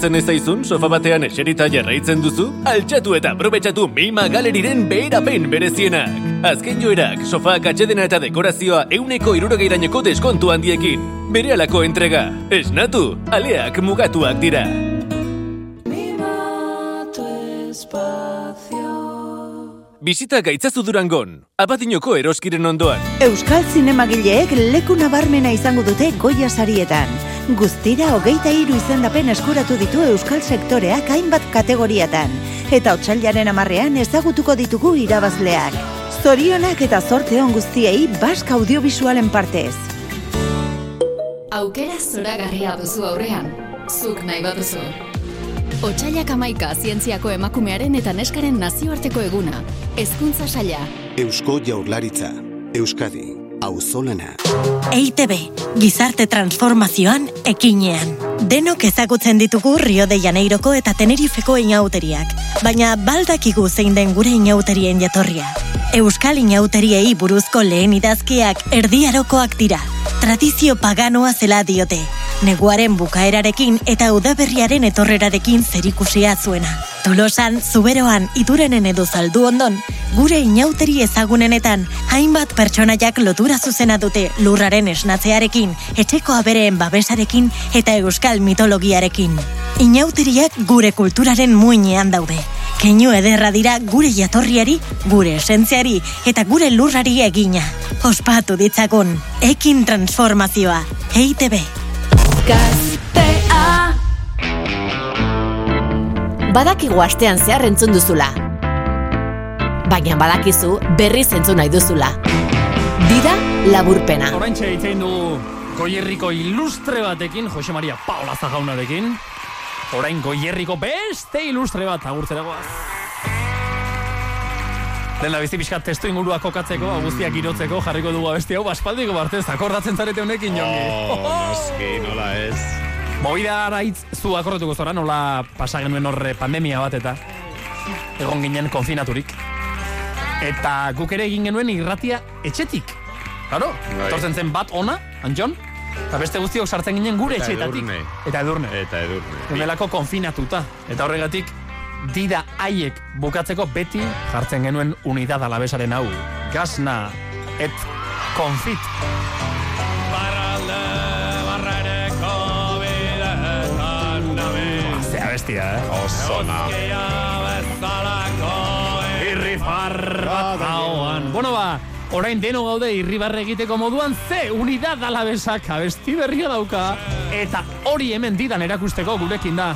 Gustatzen ez zaizun sofa batean eserita jarraitzen duzu? Altxatu eta aprobetxatu Mima Galeriren beherapen berezienak. Azken joerak, sofak atxedena eta dekorazioa euneko irurogeirainoko deskontu handiekin. Bere alako entrega. Esnatu, aleak mugatuak dira. Bisita gaitzazu durangon, abadinoko eroskiren ondoan. Euskal zinemagileek leku nabarmena izango dute goia sarietan. Guztira hogeita hiru izendapen eskuratu ditu euskal sektoreak hainbat kategoriatan. Eta otxailaren amarrean ezagutuko ditugu irabazleak. Zorionak eta zorte on guztiei bask audiovisualen partez. Aukera zoragarria duzu aurrean, zuk nahi baduzu. Otsailak amaika zientziako emakumearen eta neskaren nazioarteko eguna. Hezkuntza saila. Eusko Jaurlaritza. Euskadi. Auzolana. EITB, gizarte transformazioan ekinean. Denok ezagutzen ditugu Rio de Janeiroko eta Tenerifeko inauteriak, baina baldakigu zein den gure inauterien jatorria. Euskal inauteriei buruzko lehen idazkiak erdiarokoak dira. Tradizio paganoa zela diote. Neguaren bukaerarekin eta udaberriaren etorrerarekin zerikusia zuena. Tolosan, Zuberoan, Iturenen edo zaldu ondon, gure inauteri ezagunenetan, hainbat pertsonaiak lotura zuzena dute lurraren esnatzearekin, etxeko abereen babesarekin eta euskal mitologiarekin. Inauteriak gure kulturaren muinean daude. Keinu ederra dira gure jatorriari, gure esentziari eta gure lurrari egina. Ospatu ditzagun, ekin transformazioa, EITB. Gaztea Badakigu astean zehar entzun duzula. Baina badakizu berriz entzun nahi duzula. Dida laburpena. Oraintxe itzein du goierriko ilustre batekin, Jose Maria Paula Zagaunarekin. Orain goierriko beste ilustre bat agurtzeragoaz. Lehen da bizi pixkat testu ingurua kokatzeko, hau guztiak irotzeko, jarriko dugu abesti hau, baspaldiko bartez, akordatzen zarete honekin jongi. Oh, noski, nola ez. Movida araitz zu akorretuko zora, nola pasa genuen horre pandemia bat eta egon ginen konfinaturik. Eta guk ere egin genuen irratia etxetik. Claro, Bai. etortzen zen bat ona, Antjon, eta beste guztiok sartzen ginen gure Eta etxeetatik. edurne. Eta edurne. Eta edurne. Gemelako konfinatuta. Eta horregatik, dida haiek bukatzeko beti jartzen genuen unidad alabesaren hau. Gasna et confit. Zea bestia, eh? Osona. Irrifar bat hauan. Bueno ba, orain deno gaude irribarre egiteko moduan ze unidad alabesak abesti berria dauka. Eta hori hemen didan erakusteko gurekin da.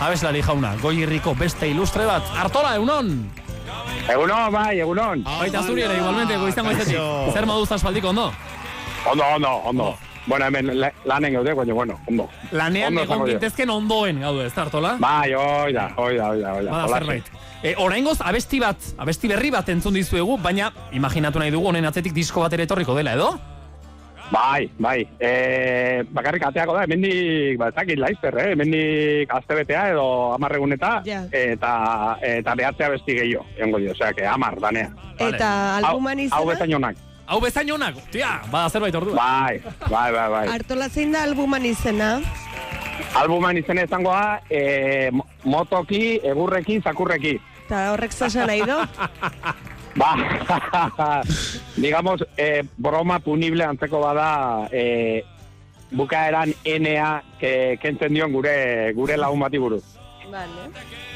Abeslari jauna, goierriko beste ilustre bat. Artola, egunon! Egunon, bai, egunon. Baita zuri ere, igualmente, goizten goizetik. Zer moduz aspaldiko, ondo? Ondo, ondo, ondo. Bueno, hemen la- lanen gaude, baina, bueno, ondo. Lanean Ondo egon gintezken ondoen gaude, ez da, Artola? Bai, oi da, oi da, oi da, oi da. Bada Holaxe. zerbait. E, oraingoz abesti bat, abesti berri bat entzun dizuegu, baina imaginatu nahi dugu honen atzetik disko bat ere etorriko dela, edo? Bai, bai. E, bakarrik ateako da, hemendik, ba, ez dakit laizter, eh? Hemendik aztebetea edo amarregun eta, Ja. eta, eta behatzea besti gehiago, egongo dio, osea, que amar, danea. Eta albuman izena? Hau bezain honak. Hau bezain honak, tia, bada zerbait ordua. Bai, bai, bai, bai. Artola zein da albuman izena? Albuman izena izango da, e, mo- motoki, egurreki, zakurreki. Eta horrek zasan nahi do? Ba, digamos, eh, broma punible antzeko bada eh, bukaeran NA ke, kentzen dion gure gure lagun bati buruz. Vale.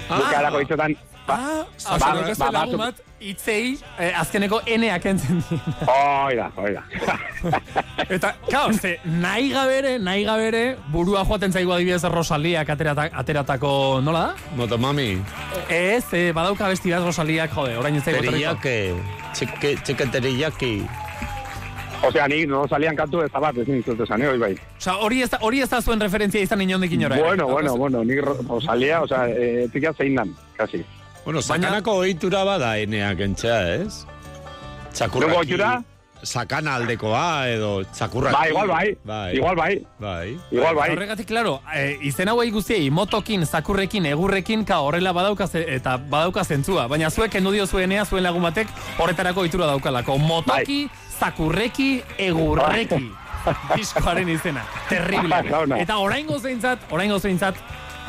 Bukaerako hitzetan, ba, Ah, ba, ba, ba, ba, itzei, eh, azkeneko eneak entzen dien. Hoi da, hoi da. Eta, kao, ze, nahi gabere, nahi gabere, burua joaten zaigu adibidez Rosaliak aterata, ateratako, nola da? Motomami. Ez, eh, badauka besti bat Rosaliak, jode, orain ez zaigu. Txike, txike teriyaki. Osea, ni no salían kantu ez bat, ezin dizut esan, eh, hoi bai. Osa, hori ez hori ez da zuen referentzia izan inondik inora. eh? Bueno, bueno, bueno, ni Rosalia, osea, eh, txikia zein dan, kasi. Bueno, sakanako ohitura bada eneak entzea, ez? Txakurraki. Ohitura? Sakana aldekoa edo txakurraki. Ba, igual bai. Bai. Igual bai. Bai. Igual bai. Horregatik, claro, eh, izen hauei guztiei, motokin, zakurrekin, egurrekin, ka horrela badauka ze- eta badauka zentzua. Baina zuek kendu dio zuenea, zuen lagun batek, horretarako ohitura daukalako. Motoki, zakurreki, egurreki. Diskoaren izena. Terrible. Eta oraingo zeintzat, oraingo zeintzat,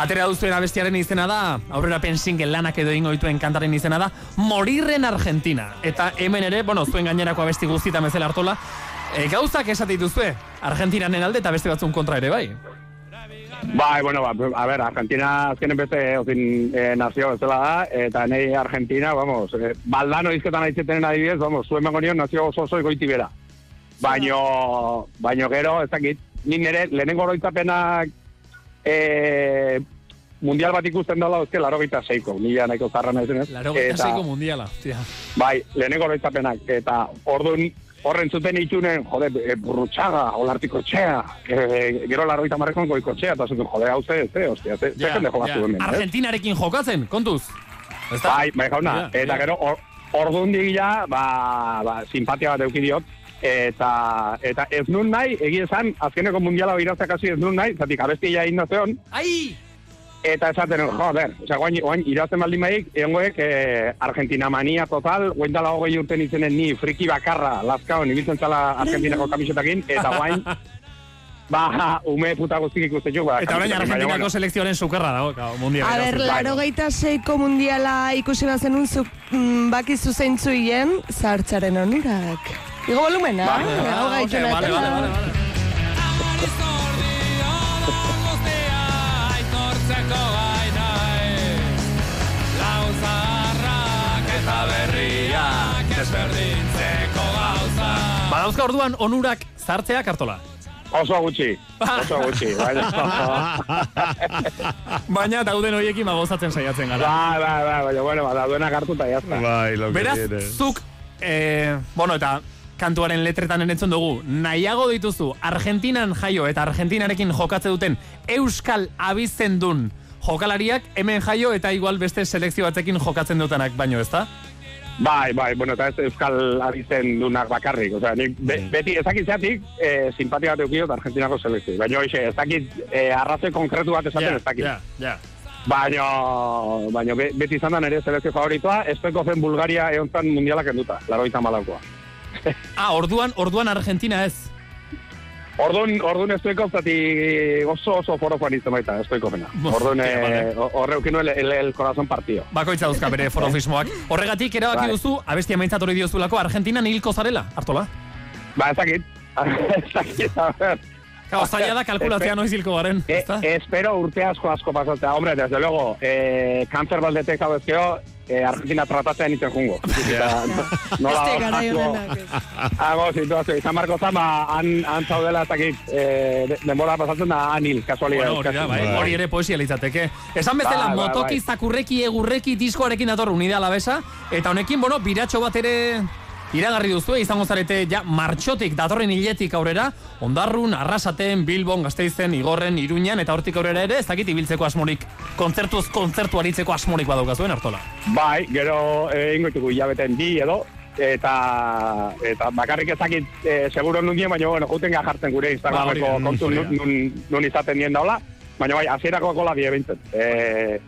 atera duzuen abestiaren izena da, aurrera single lanak edo ingo dituen kantaren izena da, Morirren Argentina. Eta hemen ere, bueno, zuen gainerako abesti guztietan bezala hartola, e, gauzak esate dituzue, Argentinanen alde eta beste batzun kontra ere, bai? Bai, bueno, ba, a ver, Argentina azkenen beste ozin, eh, nazio bezala da, eta nahi Argentina, vamos, eh, baldano izketan aitzeten adibidez, vamos, zuen megonion nazio oso oso egoiti bera. Baino, baino gero, ez dakit, ni nire lehenengo oroitzapenak eh, mundial bat ikusten dela, ezke, laro gita seiko, nila nahiko zarra nahi zenez. Laro seiko mundiala, tia. Bai, lehenengo oroitzapenak, eta orduan horren zuten itunen, jode, e, burrutxaga, olartiko txea, e, gero larroita marrekon goiko txea, eta zuten, jode, hau ze, ze, ostia, ze, ze jende jokatu hemen, eh? Argentinarekin jokatzen, kontuz. Bai, bai, jauna, Ja, eta ja. gero, or, orduan digila, ba, ba, simpatia bat eukidiot, eta, eta ez nun nahi, egia esan, azkeneko mundiala irazak hasi ez nun nahi, zatik abestia egin da zeon, Ai! Eta esaten, joder, osea, guain, guain irazten baldin baik, egongoek eh, Argentina mania total, guain dala hogei urten izenen ni friki bakarra, lazkaon, ibiltzen zala Argentinako kamisetakin, eta guain, ba, ume puta guztik ikusten jo, ba, Eta orain baina, Argentinako bueno. selekzioaren sukerra dago, kao, mundial. A ber, laro geita seiko mundiala ikusi bazenun zuk mm, bakizu zeintzu hien, zartxaren Igo volumena, Vale, eh? Hau gaitu vale, nahi. vale, vale, vale. Badauzka orduan onurak zartzeak hartola. Oso gutxi, oso gutxi, baina. Baina dauden horiekin ba gozatzen saiatzen gara. Ba, ba, ba, baina, bueno, ba, daudenak hartu eta jazta. Bai, lo Beraz, zuk, eh, bueno, eta kantuaren letretan entzun dugu, nahiago dituzu Argentinan jaio eta Argentinarekin jokatze duten Euskal abizendun jokalariak hemen jaio eta igual beste selekzio batzekin jokatzen dutenak baino, ezta? Bai, bai, bueno, eta ez euskal abizen dunak bakarrik. Osea, nik be, beti ezakit zeatik, eh, simpatia bat eukiot Argentinako selekzio. Baina hoxe, ezakit eh, arrazoi konkretu bat esaten ezakit. Ja, ja. Baina, baina be, beti izan da nire selekzio favoritoa, espeko zen Bulgaria eontzan mundialak enduta, laro malaukoa. Ah, orduan, orduan Argentina ez. Orduan, orduan estoiko zati oso oso forofoan izan baita, estoiko fena. Orduan, eh, horre eukinu el, el, el corazón partido. Bakoitza dauzka bere forofismoak. Horregatik erabaki Bai. duzu, abestia maintzat hori diozulako, Argentinan hilko zarela, hartola? Ba, ezakit. ezakit, a ver. Kao, zaila da kalkulatzea noiz hilko garen. E, espero urte asko asko pasatzea. Hombre, desde luego, eh, kanzer baldetek hau ezkeo, eh, Argentina tratatzea nintzen jungo. Eta, Nola, Este asko- honenak. Hago situazio, izan marko zama, han, han zaudela ez dakit, eh, de- denbora pasatzen da han hil, kasualidad. Bueno, hori da, bai, hori ere poesia litzateke. Esan bezala, bai, motoki, bai. zakurreki, egurreki, diskoarekin dator unida alabesa, eta honekin, bueno, biratxo bat ere iragarri duzu, izango zarete ja martxotik datorren hiletik aurrera, ondarrun, arrasaten, bilbon, gazteizen, igorren, iruñan, eta hortik aurrera ere, ez dakit ibiltzeko asmorik, kontzertuz kontzertu aritzeko asmorik badaukazuen, hartola. Bai, gero eh, ingo ditugu hilabeten bi edo, eta eta bakarrik ezakit e, seguro nun dien, baina bueno, juten jartzen gure Ba, Instagrameko kontu hori da. nun, nun, nun izaten dien daula, baina bai, hasierako kola die bintzen. E,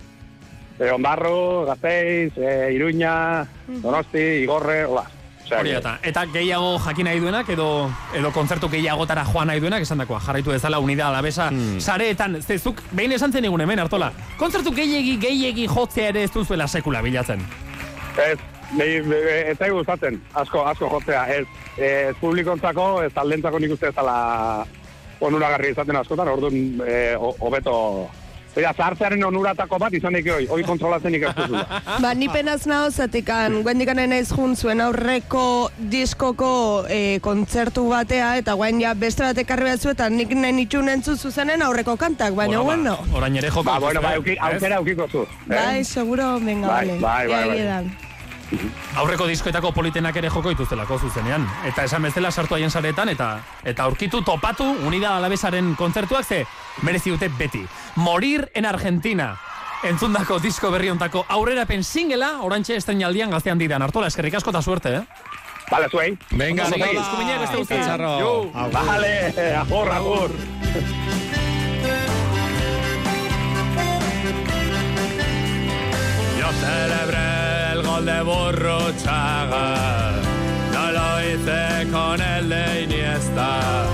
e, Ondarru, Gazteiz, e, Iruña, Donosti, Igorre, hola. Hori eta, eta gehiago jakin nahi duenak, edo, edo kontzertu gehiagotara joan nahi duenak, esan dakoa, jarraitu dezala unida alabesa, sareetan, zezuk, behin esan zen egun hemen, hartola, kontzertu gehiegi, gehiegi jotzea ere ez duzuela sekula bilatzen. Ez, nahi, ez zaigu gustatzen, asko, asko jotzea, ez, ez publikontzako, ez taldentzako nik uste ez dela onuragarri izaten askotan, orduan eh, ho- Oida, zahartzearen onuratako bat izan daik hoi, hoi kontrolatzen ikastuzula. Ba, ni penaz naho zatikan, guendikanen ez jun zuen aurreko diskoko e, kontzertu batea, eta guain ja beste bat ekarri batzu, eta nik nahi nitxun entzu zuzenen aurreko kantak, baina Bueno, bueno. Orain ere joko. Ba, bueno, ba, aukera aukiko zu. eh? Bai, seguro, venga, Bai, vale. bai, bai, bai. Aurreko diskoetako politenak ere joko dituztelako zuzenean. Eta esan bezala sartu haien saretan, eta eta aurkitu topatu unida alabesaren kontzertuak ze merezi dute beti. Morir en Argentina. Entzundako disko berri ontako aurrerapen singela, orantxe estrenaldian gaztean didan. Artola, eskerrik asko eta suerte, eh? Vale, zuei. Venga, Nicola. eskuminak beste. Agur. Vale, agur, agur. Yo celebré de Burruchaga, no lo hice con el de Iniesta.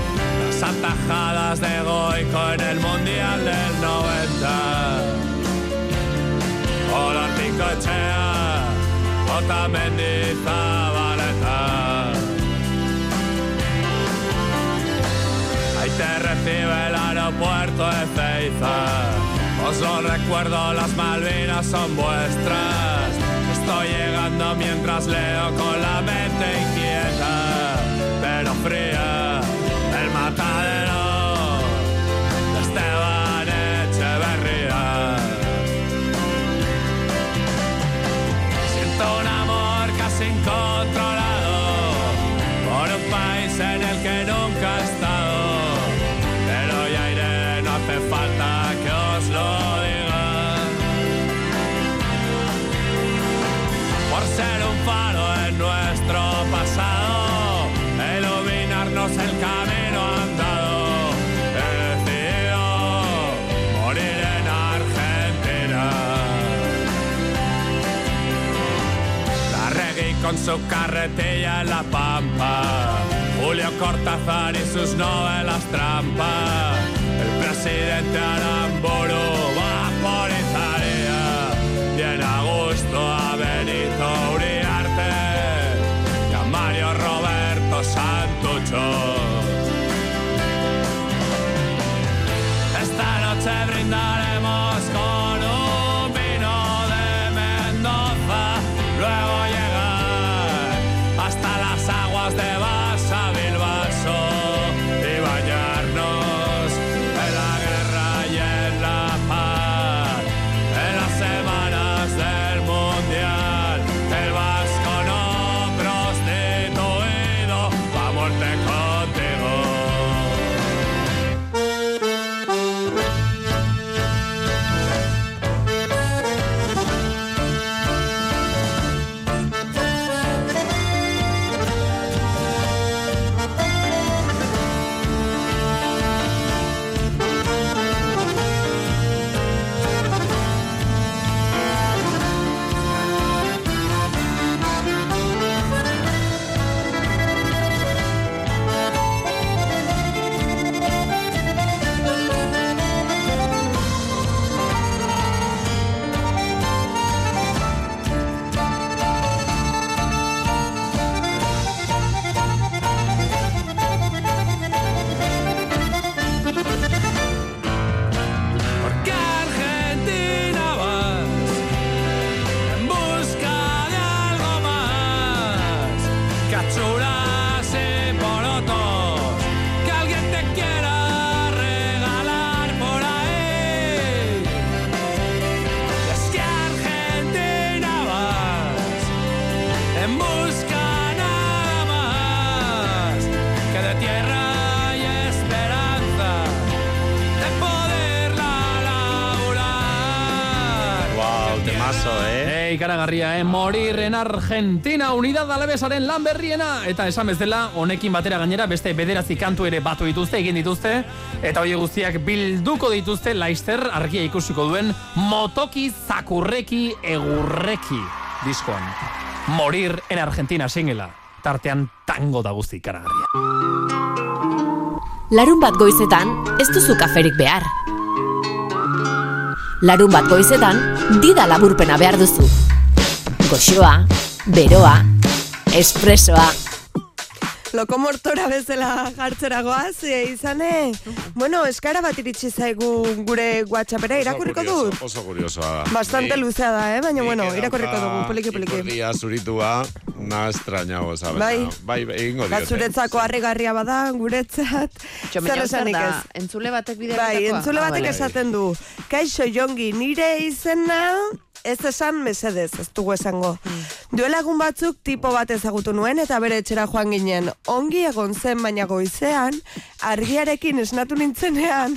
Las atajadas de Goico en el Mundial del 90. Hola, Picochea, Otamendi, Zabaleta. Ahí te recibe el aeropuerto de Ceiza. Os lo recuerdo, las Malvinas son vuestras. Estoy llegando mientras leo con la mente inquieta, pero fría. Con su carretilla en la pampa. Julio Cortázar y sus novelas trampa. El presidente Aramburu va por Italia. Y en agosto a Ei, karagarria, eh? Morir en Argentina, unidad alabesaren lan berriena. Eta esan bezala, honekin batera gainera, beste bederatzi kantu ere batu dituzte, egin dituzte. Eta hori guztiak bilduko dituzte, Laister argia ikusiko duen, motoki zakurreki egurreki diskoan. Morir en Argentina singela. Tartean tango da guzti karagarria. Larun bat goizetan, ez duzu kaferik behar. Larun bat goizetan, dida laburpena behar duzu. Goxoa, beroa, espresoa. Lokomortora bezala jartzera goaz, e, izane, bueno, eskara bat iritsi zaigu gure WhatsAppera, irakurriko curioso, Oso curiosoa da. Bastante Ni- luzea da, eh? baina, bueno, irakurriko dugu, poliki poliki. ipurdia zuritua, na estrañago, sabes? Bai. Bai, bai, egingo Ba, diote. zuretzako harrigarria bada, guretzat, zer esanik ez. Entzule batek bidea Bai, entzule batek esaten du. Kaixo jongi, nire izena ez esan mesedez, ez dugu esango. Duela egun batzuk tipo bat ezagutu nuen eta bere etxera joan ginen. Ongi egon zen baina goizean, argiarekin esnatu nintzenean,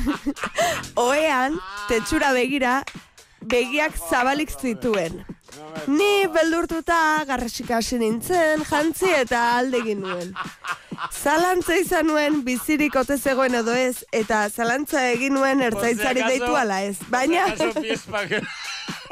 oean, tetxura begira, begiak zabalik zituen. Ni beldurtuta garrasika hasi nintzen, jantzi eta alde nuen. Zalantza izan nuen bizirik ote zegoen edo ez, eta zalantza egin nuen ertzaitzari deitu ala ez. Baina...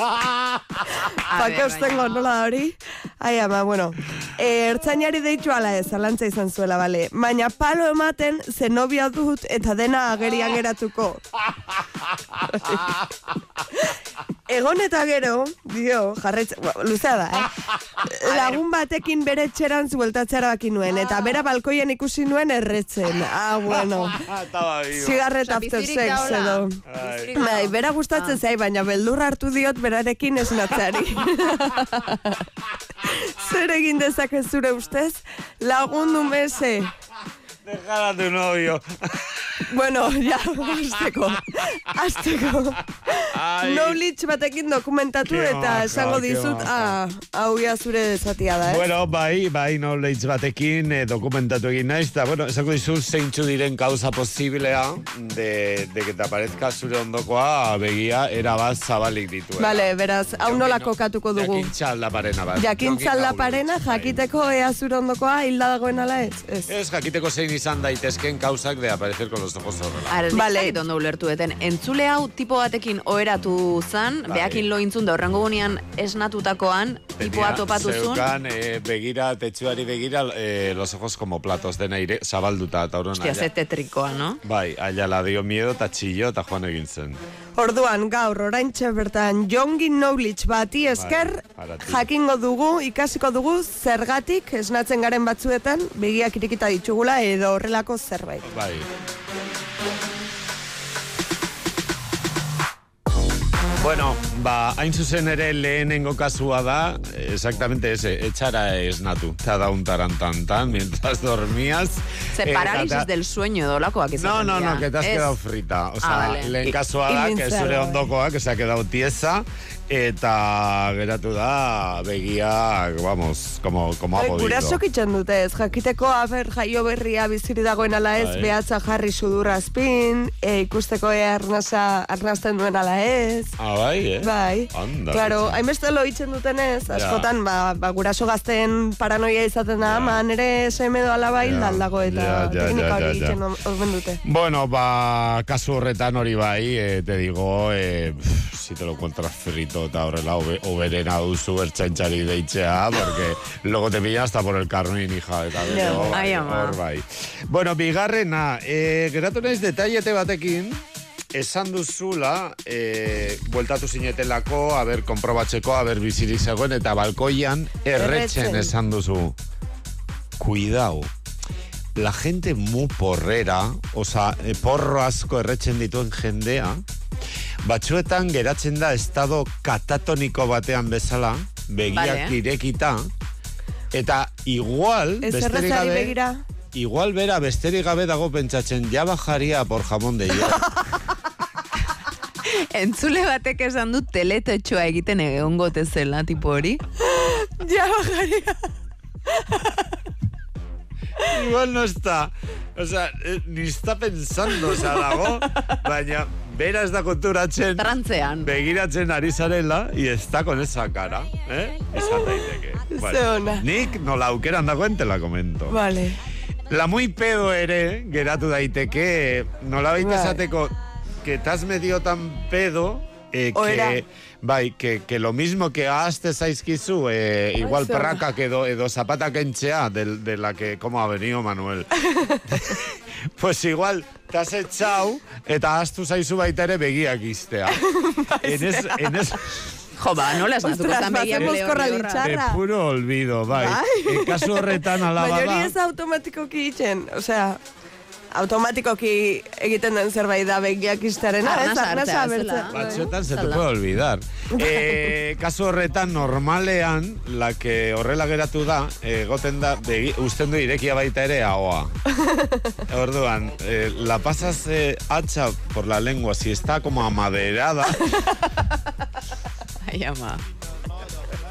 Pake ustengo nola hori? Ai, ama, bueno. E, ertzainari deitu ala ez, zalantza izan zuela, bale. Baina palo ematen zenobia dut eta dena agerian geratuko. Egon eta gero, dio, jarretz, luzea da, eh? Lagun batekin bere etxeran zueltatzea nuen, eta bera balkoian ikusi nuen erretzen. Ah, bueno. Osea, after sex edo. Ai. Bai, bera gustatzen zai, baina beldur hartu diot berarekin esnatzari. Zer egin dezake zure ustez? Lagundu mese. Dejar a tu novio. Bueno, ja, azteko. Azteko. Ai. Knowledge batekin dokumentatu Ke eta esango dizut, ah, hau ia zure zatia da, eh? Bueno, bai, bai, knowledge batekin eh, dokumentatu egin naiz, eta, bueno, esango dizu zeintzu diren causa posiblea de, de que te aparezca zure ondokoa begia erabaz zabalik dituen. Vale, beraz, hau nola kokatuko dugu. Jakintza aldaparena bat. Jakintza aldaparena, jakiteko ea zure ondokoa hilda dagoen ala ez? Ez. Ez jakiteko zein izan daitezken kausak de aparecer con los ojos horrela. Ara, vale. ondo ulertu eten. Entzule hau tipo batekin oheratu zan, Bai. beakin lo intzun da horrengo gunean esnatutakoan, tipoa topatu zun. Zeukan, eh, begira, tetsuari begira, eh, los ojos como platos dena ire, zabalduta, eta horren Hostia, ze tetrikoa, no? Bai, aia la dio miedo, eta txillo, eta joan egin zen. Orduan, gaur, oraintxe bertan, jongi knowledge bati esker, haratik. jakingo dugu, ikasiko dugu, zergatik esnatzen garen batzuetan, begiak irikita ditugula edo horrelako zerbait. Bai. Bueno, ba, hain zuzen ere lehenengo kasua da, exactamente ese, etxara esnatu. Te ha dado un tarantantan mientras dormías. Ze Eh, parálisis eta- del sueño dolakoak izan No, no, no, que te has Ez. quedado frita. O sea, Ah, vale. lehen kasua da, que zure bai. ondokoa, que se ha quedado tiesa, eta geratu da, begiak, vamos, como, como ha podido. Gurasok itxen dute ez, jakiteko aber jaio berria biziri dagoen ala ez, Bai. behatza jarri sudurra azpin, e, ikusteko ea arnasa, arnasten duen ala ez. Ah, bai, eh? Bai. Anda. Claro, hainbeste lo itxen dutenez, Ja. askotan, ba, ba, guraso gazten paranoia izaten da, ama, nere seme doala bai, Ja. dago eta Ja, ja, teknika ja, hori ja, ja. omen dute. Bueno, ba, kasu horretan hori bai, eh, te digo, eh, pff, si te lo encuentras frito eta horrela, obe, oberena duzu ertzaintzari deitzea, porque luego te pilla hasta por el carmín, hija, eta Ja. gero, bai, hor bai. Bueno, bigarrena, eh, geratu naiz detaiete batekin, esan duzula, eh, bueltatu zinetelako, haber, konprobatzeko, haber bizirik zegoen, eta balkoian erretzen esan duzu. Cuidao. La gente mu porrera, oza, eh, porro asko erretzen dituen jendea, batzuetan geratzen da estado katatoniko batean bezala, begiak Vale. irekita, eta igual, Ez besterik errezari gabe, begira. igual bera besterik gabe dago pentsatzen, ja bajaria por jamón de hierro. Entzule batek esan du teletotxoa egiten egongote zela, tipo hori. Ja, bajaria. Igual no está. O sea, eh, ni está pensando, o sea, dago, baina bera ez da konturatzen. Trantzean. Begiratzen ari zarela, y está con esa cara, eh? Izan daiteke. Ze ona. nik nola aukeran dagoen te la comento. Vale. La muy pedo ere, geratu daiteke, nola baita Bai. esateko, que t'has medio tan pedo, eh, que, bai, que, que lo mismo que ahazte zaizkizu, eh, igual ona. prakak edo, edo zapatak entzea, de, de la que, como ha venido Manuel. pues igual, te has echado, eta ahaztu zaizu baita ere begiak iztea. en es, en es, Jo, ba, nola esnatuko Ostras, zan begiak de puro olvido, bai. Bai. En kasu horretan alaba Baina hori da. ez da automatikoki itxen, osea, automatikoki egiten den zerbait da begiak iztearena, ez? Arnasa. Batzuetan se te puede olvidar. Eh, kasu horretan normalean, la que horrela geratu da, eh, egoten da, begi, usten du irekia baita ere ahoa. Orduan, eh, la pasas eh, hacha por la lengua, si está como amaderada, Ai, ama.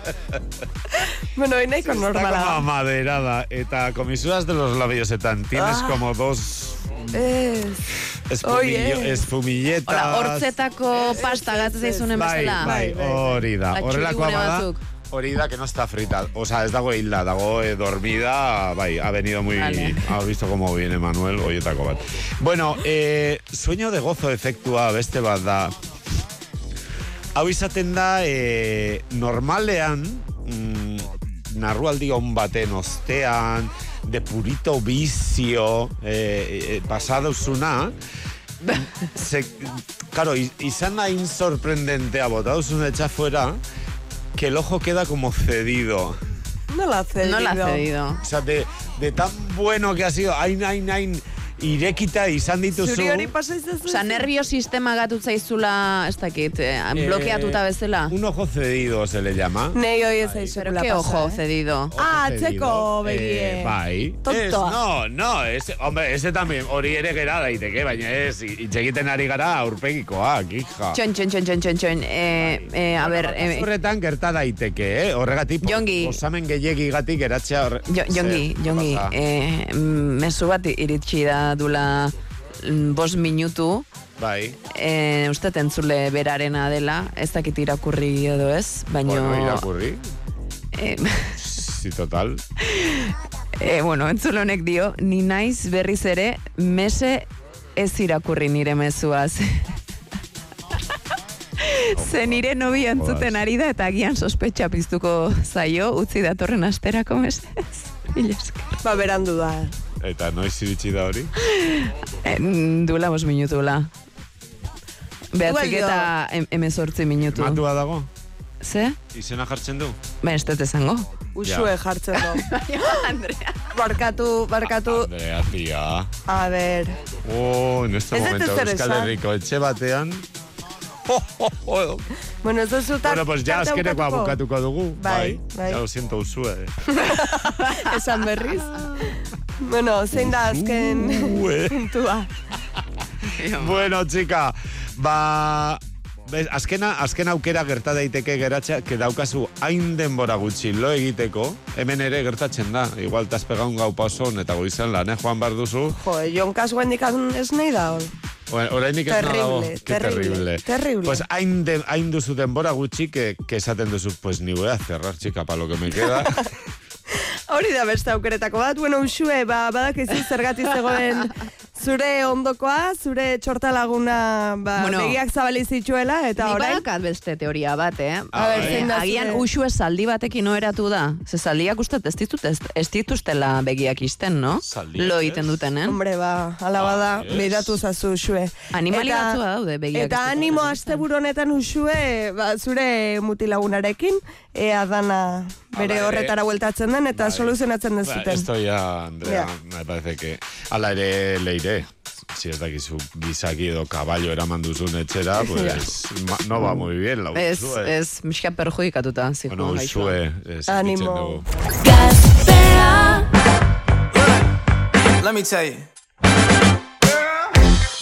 Bueno, hori nahiko está como normala. amaderada, eta comisuras de los labios etan, tienes Ah. como dos Ez. espumillo, Oye. espumilletas. Hola, hortzetako pasta gatzen zaizunen Bai, bezala. bai, hori da. Horrelakoa bada, batzuk. hori da que no está frita. O sea, ez dago hilda, dago eh, dormida, bai, ha venido muy... Vale. Ha visto cómo viene Manuel, oietako bat. Bueno, eh, sueño de gozo efektua beste bat da. Hau izaten da, eh, normalean, mm, narrualdi on baten ostean, de purito bizio, eh, eh, pasaduzuna, se, claro, izan hain sorprendentea botaduzun etxa fuera, que el ojo queda como cedido. No la ha cedido. No la ha cedido. O sea, de, de tan bueno que ha sido, hain, hain, hain, irekita izan dituzu. Zuri hori pasa izazu. Osa, nervio sistema gatut zaizula, ez dakit, eh, blokeatuta bezala. Un ojo cedido se le llama. Nei hoi ez aizu. Pero qué ojo cedido. Ah, atzeko begie. Eh, bai. Tontoa. No, no, ese, hombre, ese también, hori ere gera daiteke, baina ez, hitz egiten ari gara aurpegikoak, hija. Txon, txon, txon, txon, txon, txon. Eh, eh, a ber, eh, Horretan gerta daiteke, eh? Horregatik, Jongi. osamen gehiagigatik geratzea horre... jo, jongi, jongi, eh, mm, mezu bat iritsi da dula mm, bost minutu, Bai. eh, uste entzule berarena dela, ez dakit irakurri edo ez, baina... Bueno, irakurri. Eh, Sí, total. eh, bueno, entzule honek dio, ni naiz berriz ere, mese ez irakurri nire mezuaz. Ze nire nobi entzuten ari da eta agian sospetxa piztuko zaio, utzi datorren asterako mesez. Ba, berandu da. Eta noiz iritsi da hori? Dula bos minutula. Behatzik Igual eta em, emezortzi minutu. Matua dago? Ze? Izena jartzen du? Ba, ez dut esango. Usue jartzen du. Andrea. Barkatu, barkatu. Andrea, tia. A ver. Oh, en este momento Euskal. Herriko etxe batean. Bueno, ez duzu tak- Bueno, pues ya azkenekoa bukatuko? dugu. Bai, bai. Ya lo siento, Usue. Esan berriz. bueno, zein da azken Usue. puntua. bueno, txika, ba... Bez, azkena, azken aukera gerta daiteke geratzea, que daukazu hain denbora gutxi lo egiteko, hemen ere gertatzen da. Igual tas pegaun gau pason eta goizan lan, eh, joan bar duzu. Jo, Jon Kasuen dikan ez nahi da. Bueno, Orainik ez nadago. Terrible, terrible, terrible. Pues hain, de, hain duzu denbora gutxi que, que esaten duzu, pues ni voy a cerrar, chica, pa lo que me queda. Hori da beste aukeretako bat, bueno, usue, ba, badakizu zergatik zegoen zure ondokoa, zure txortalaguna, ba, Bueno. begiak zabali zituela, eta orain... badakat beste teoria bat, eh? A ber, zein da Agian zure- usue zaldi batekin oheratu da. Ze zaldiak uste ez ditut ez, ez dituztela begiak isten, no? Zaldiak, Lo egiten dutenen. Hombre, ba, ala bada, Ah, ez. beiratu zazu usue. Animali Eta- batzua daude begiak Eta animo asteburu honetan usue, ba, zure mutilagunarekin, ea dana bere horretara bueltatzen den, eta soluzionatzen Ba, dezuten. esto ya, Andrea, Ja. me parece que... Ala ere leire. Si ez dakizu bizaki edo kaballo eraman duzun etxera, pues ma- no va muy bien la Ez, ez, miska perjudikatuta, zijo. Bueno, Usue, sentitzen Animo. Let me tell you.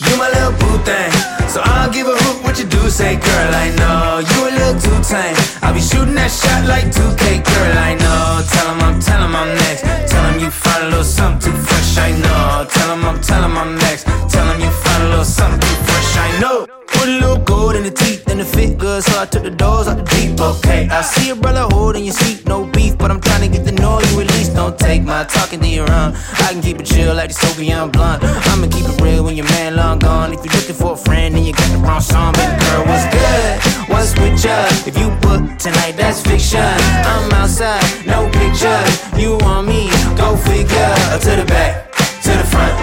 You my little boo thing. So I'll give a hoot what you do say, girl. I know you a little too tame. I'll be shooting that shot like 2K, girl. I know. Tell 'em I'm, tell 'em I'm next. Tell 'em you find a little something too fresh. I know. Tell 'em I'm, tell 'em I'm next. Tell 'em you find a little something too fresh. I know. Put a little gold in the teeth and it fit good, so I took the doors out the deep. Okay, I see a brother holding your seat, no beef, but I'm trying to get the noise you. Don't take my talking to your own. I can keep it chill like the Soviet blunt. I'ma keep it real when your man long gone. If you're looking for a friend and you got the wrong song, baby girl, what's good? What's with ya? If you book tonight, that's fiction. I'm outside, no pictures. You want me? Go figure. To the back, to the front.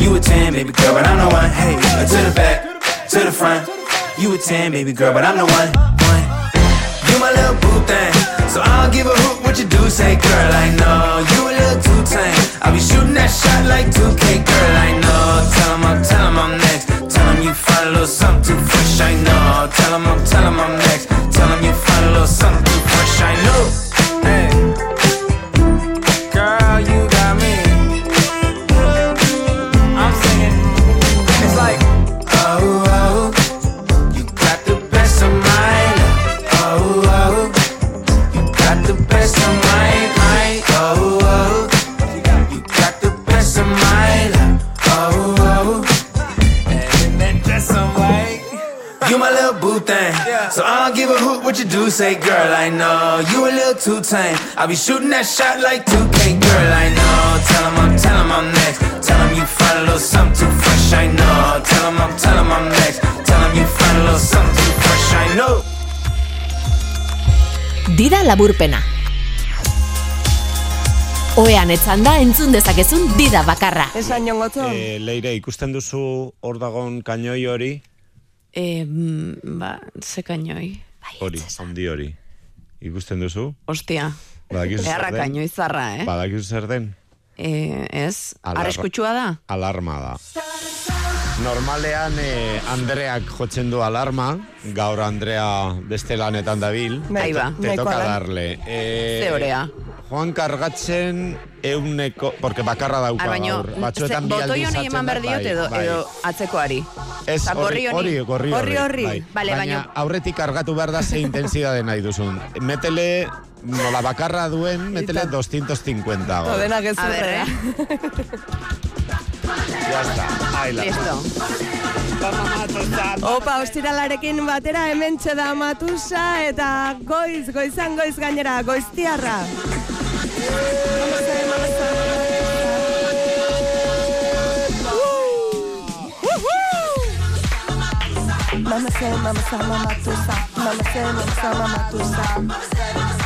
You a 10, baby girl, but I'm the one. Hey, to the back, to the front. You a 10, baby girl, but I'm the one. You my little boo thing. So I'll give a hoot what you do say, girl. I know you a little too tame. I'll be shooting that shot like 2K, girl. I know. Tell 'em I'm, tell 'em I'm next. You find a little something too fresh. I know. Tell 'em I'm, tell 'em I'm next. Tell 'em you find a little something too fresh. I know. Thing. So I don't give a hoot what you do say, girl. I know you a little too tame. I'll be shooting that shot like 2K, girl. I know. Tell 'em I'm, tell 'em I'm next. Tell 'em you find a little something too fresh. I know. Tell 'em I'm, tell 'em I'm next. Tell 'em you find a little something too fresh. I know. Dida laburpena. Oean etzan da entzun dezakezun dida bakarra. Esan jongotzo. Eh, leire, ikusten duzu hor dagon kainoi hori? E, ba, ze kainoi. Hori, handi hori. Ikusten duzu? Ostia. Badakizu zer den? zarra, eh? Badakizu zer den? E, ez, arriskutsua da? Alarma da. Normalean eh, Andreak jotzen du alarma, gaur Andrea beste lanetan dabil. Bai, ba. Te da. darle. Eh, Ze orea. Joan kargatzen euneko, porque bakarra dauka Ah, baino, gaur. Batzuetan bi aldiz hartzen eman da, behar diot bai, edo, bai. edo atzekoari. Ez, gorri hori, gorri, Horri horri. Bai. Bale, Baina baino, aurretik kargatu behar da ze intensidade nahi duzun. Metele, nola bakarra duen, metele 250 gaur. Todena a ver, eh? Ya está, ahí la. Listo. Opa, ostiralarekin batera hemen da matusa eta goiz, goizan goiz gainera, goiztiarra. Mama say, mama say, mama tusa. Mama say, mama say, mama tusa.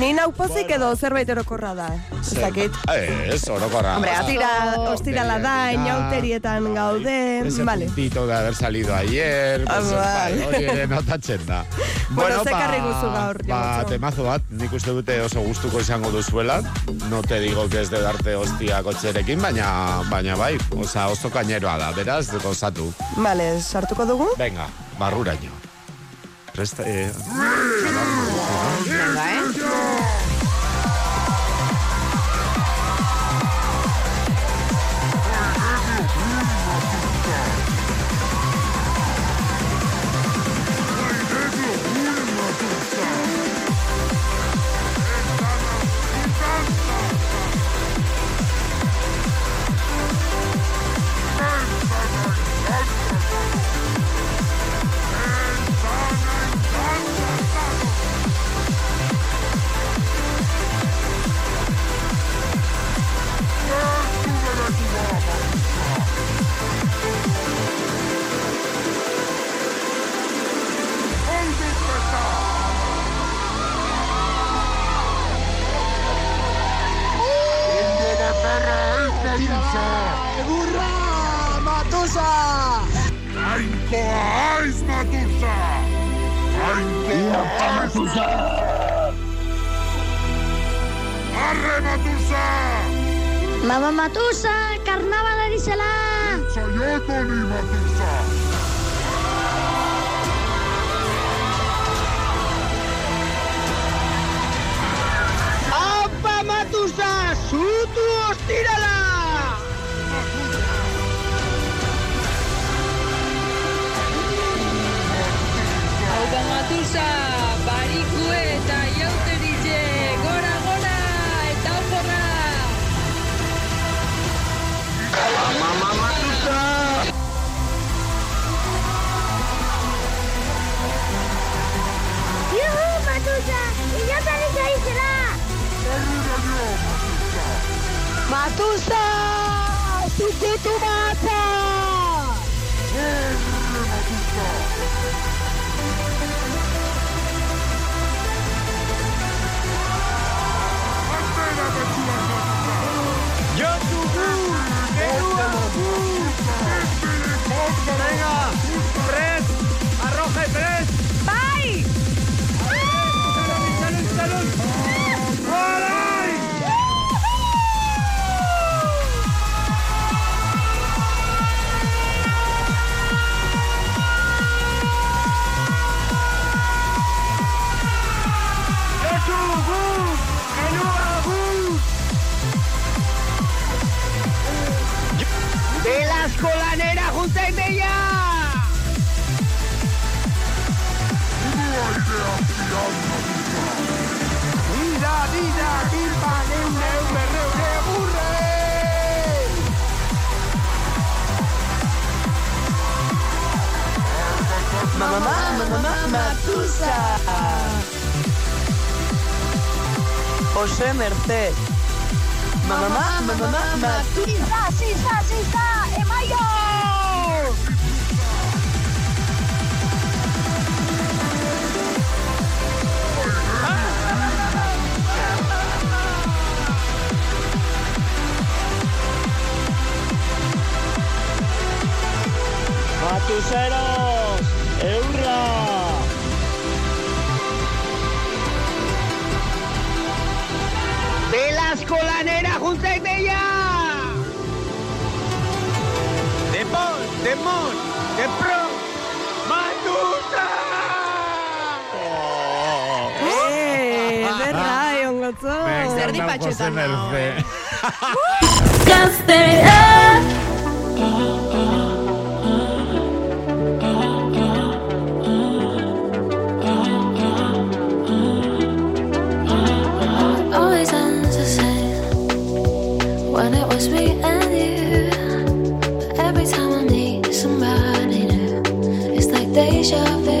Ni nau pozik edo zerbait orokorra da. Ez dakit. Ez, orokorra. Hombre, atira, ostirala da, inauterietan gaude, Ese vale. puntito de haber salido ayer, pues, bai, hori ere notatzen da. Bueno, ze ekarri guzu gaur, ba, temazo bat, nik uste dute oso gustuko izango duzuela, no te digo que es de darte hostia kotxerekin, baina, baina bai, oza, oso kaineroa da, beraz, gozatu. Vale, sartuko dugu? Venga, barruraino. Presta, eh... ¡Burra! ¡Matusa! ¡Ainkoa aiz, Matusa! ¡Ainkoa Matusa! ¡Arre, Matusa! Mama Matusa, karnavala dizela! Saioko ni, Matusa! ¡Apa, Matusa! ¡Zutu ostirala! ¡Mama Matusa! Juhu, Matusa, inotarik dizela! ¡Matusa! ¡Zukutu mata! Venga, tres, Dida, dimpa, neune, eune, reune, burre! Mamá, mamá, mamá, Matusa. José Merced. Mamá, mamá, mamá, Matusa. Emaio! ¡Matuseros! ¡Eurra! ¡De la escolanera junta y bella! ¡De Pol, de Mon, de Pro! ¡Matusa! Eh, ederra, jongotzo. Me encanta José Merced. Always deja vu.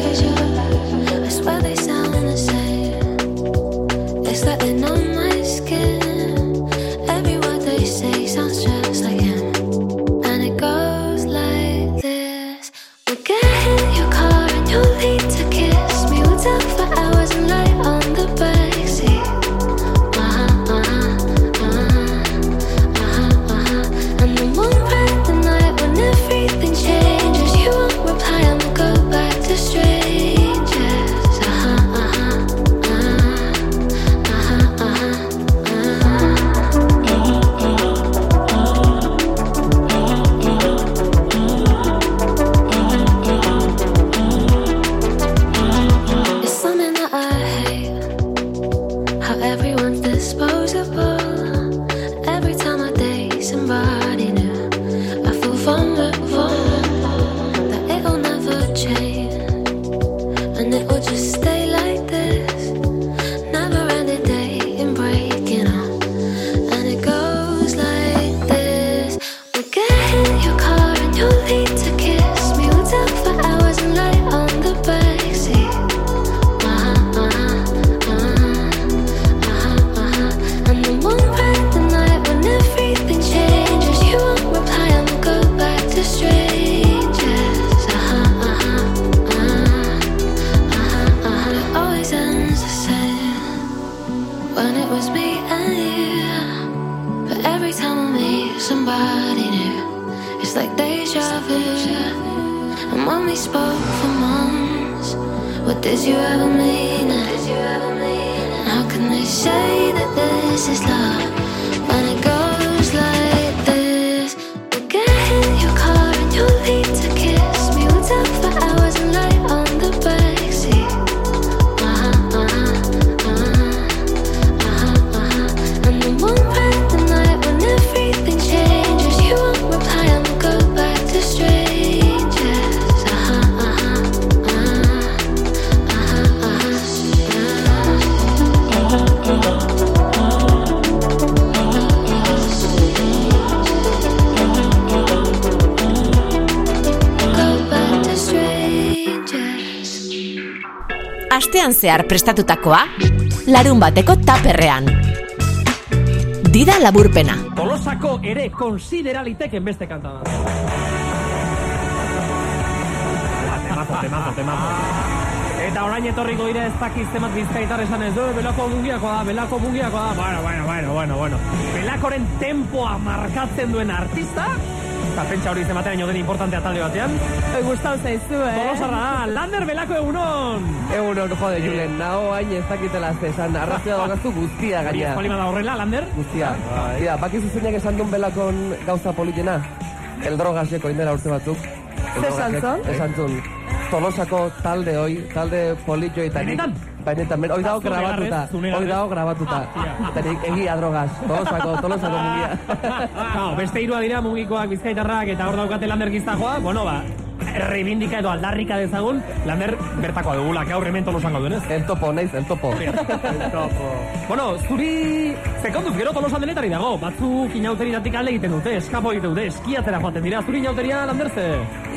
Zehar prestatutakoa, larun bateko taperrean. Dida laburpena. Tolosako ere konsideraliteken beste kanta da. Temazo, temazo, temazo. Eta orain etorriko dira ez dakiz temat bizkaitar esan ez du, belako mungiakoa da, belako mungiakoa da. Bueno, bueno, bueno, bueno, bueno. Belakoren tempoa markatzen duen artista, eta pentsa hori izematea ino den importantea talde batean. Oi, gustau zaizu, eh? Tolosarra da, Lander Belako egunon! Egunon, jode, Julen, naho hain ez dakitela ez esan, arrazia daukazu guztia Hori gaina. ez palima da horrela, Lander? Guztia. Ia, bakizu zeinak esan duen belakon gauza politena? El drogaseko indela urte batzuk. Zer esan drogasek. Tolosako talde hoi, talde politxo eta nik... Benetan? Ben, hoi dago grabatuta. Hoi dago grabatuta. Eta nik egia drogas. Tolosako, tolosako mugia. Claro, beste hirua dira mugikoak bizkaitarrak eta hor daukate lander giztajoa, bueno, ba, reivindika edo aldarrika dezagun, lander bertakoa dugula, gaur hemen tolosan gauden, ez? El topo, naiz, el topo. El topo. Bueno, zuri sekonduz, gero tolosan denetari dago, batzuk inauteritatik alde egiten dute, eskapo egiten dute, eskiatzera joaten dira, zuri inauteria landerze?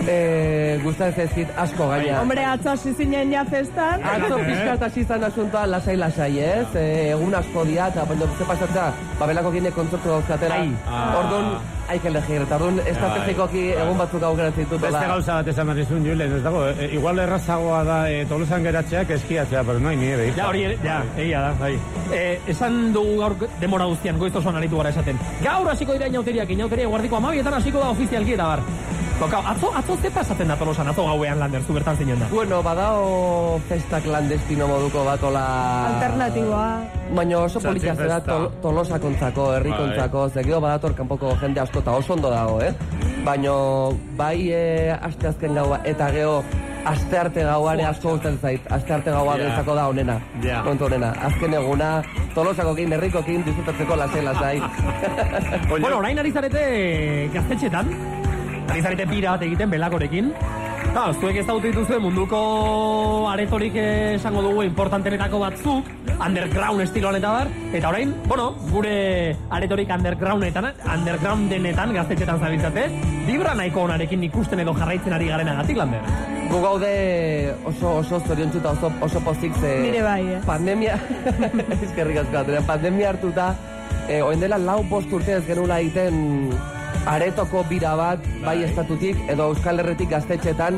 Eh, gustatzen zaizkit asko gaina. Hombre, atzo hasi zinen ja festan. Atzo pizkat hasi zan asuntoa lasai lasai, ez? E, egun asko dia, eta baina ze pasatzea, babelako gine kontzertu dauzkatera. Ah. Orduan, haik elegir, eta orduan estrategikoki egun batzuk aukeratzen ditutela. Beste gauza bat esan behar izun, Julen, ez dago, e, igual errazagoa da e, tolosan geratzeak eskiatzea, pero no hay nieve. hijo. Ja, hori, ja, egia da, bai. Eh, esan dugu gaur demora guztian, goiz osoan aritu gara esaten. Gaur hasiko dira inauteriak, inauteria guardiko amabietan hasiko da ofizialki eta bar. Toka, atzo, atzo ze pasatzen da tolosan, atzo gauean lander, zu bertan zinen da. Bueno, badao festa clandestino moduko batola... Alternatiboa. Baina oso politia zera festa. tol, tolosakontzako, herrikontzako, ze gero badator kanpoko jende asko eta oso ondo dago, eh? Baina bai e, aste azken gaua eta gero aste arte gauare asko gustatzen zait. Aste arte gaua yeah. da onena. Ja. Kontu onena. Azken eguna, tolosakokin, herrikokin, disfrutatzeko lasai lasai. Bueno, orain ari zarete gaztetxetan, ari zarete pirat egiten belakorekin. Claro, zuek ez daute dituzue munduko aretorik esango dugu importantenetako batzuk, underground estiloan eta bar, eta orain, bueno, gure aretorik undergroundetan, undergroundenetan gaztetxetan zabiltzate, vibra nahiko onarekin ikusten edo jarraitzen ari garen agatik, Lander. Gu gaude oso oso zoriontzuta oso, oso pozik ze... Nire bai, eh? Pandemia... Eskerrik asko. Pandemia hartuta, eh, oen dela lau bost urte ez genula egiten aretoko bira bat, bai estatutik, edo Euskal Herretik gaztetxetan,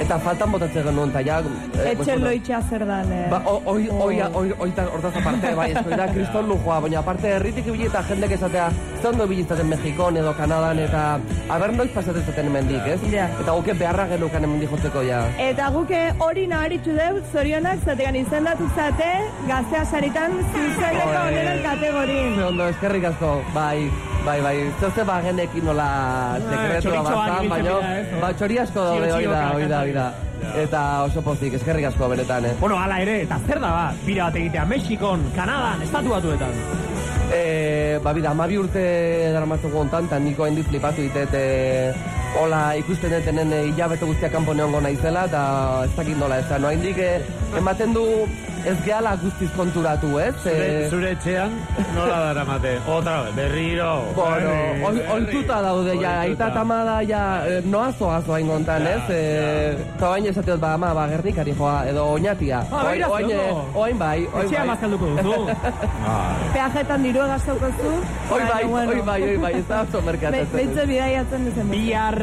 eta faltan botatzen genuen, eta ja... eh, Etxe pues, loitxa zer dan, eh? Ba, o- oi, oi, oi, oi, hortaz aparte, bai, ez da kriston lujoa, baina aparte herritik ibili eta jendek esatea, ze ondo ibilitzaten Mexikon edo Kanadan, eta aber noiz pasatzen zaten hemendik, ez? Ja. Eta guke beharra genukan hemendik jotzeko ja. Eta guke hori naharitzu deu, zorionak, zategan izendatu zate, gaztea saritan zuzeneko onenen kategorin. Ondo, eskerrik asko, bai. Bai, bai, zoze bagenekin nola sekretua txoritxoak bazan, baina, ba, txori asko daude, txio, da, hoi da. Ja. Eta oso pozik, eskerrik asko benetan, eh? Bueno, ala ere, eta zer da ba, bira bat egitea, Mexikon, Kanadan, estatu batuetan. E, ba, bida, amabi urte daramatzugu ontan, eta niko hendi flipatu ditet, e, hola ikusten detenen e, hilabete guztiak kanpo neongo naizela, eta ez dakit nola ez da, no haindik e, ematen du ez gehala guztiz konturatu, ez? Zure, E, zure etxean, nola dara mate? Otra, vez, berriro. Bueno, berri, ol, berri. daude, ja, aita eta ama da, ja, noazo azo hain gontan, ez? E, Eta baina esateot, ba, ama, ba, gernikari joa, edo oinatia. Ah, Oain- oain, e, oain bai, oain Etxean bai. bazkalduko duzu. Peajetan dirua gaztauko zu. Oi bai, oi bai, oi bai, ez da oso merkatatzen. Beitze bidaiatzen duzen. Bihar,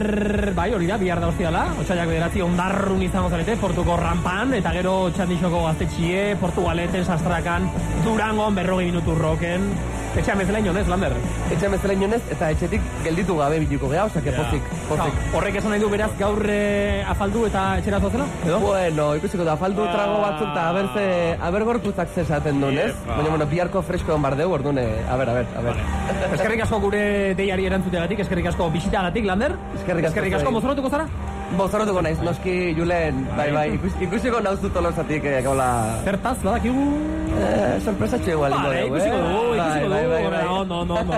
bai, hori da, bihar da hostiala, otxaiak bederatzi ondarrun izango zarete, portuko rampan, eta gero txandixoko gaztetxie, portugaleten, sastrakan, durangon, berrogei minutu roken, etxean bezala inonez, Lander. Etxean bezala inonez, eta etxetik gelditu gabe biliko geha, osea, que pozik, pozik. Claro, horrek esan nahi du beraz gaur eh, afaldu eta etxera zozela? Edo? Bueno, ikusiko da, faldu trago batzuk eta aber, ze, aber gorputzak zesaten duen, ez? Iepa. Baina, bueno, biharko fresko egon bardeu, orduan, eh, a ber, a ber, a ber. Eskerrik asko gure deiari erantzuteagatik, eskerrik asko bisitagatik, Lander. Eskerrik asko Eskerrik asko, mozoratuko zara? Bozoratuko naiz, noski, Julen, bai, bai, ikus, ikusiko nauzu tolosatik, eh, gaula... Zertaz, badakigu... Eh, sorpresatxo igual ingo Vale, dugu, ikusiko eh? dugu, ikusiko Bai, dugu. bai, bai, bai. No, no, no, no.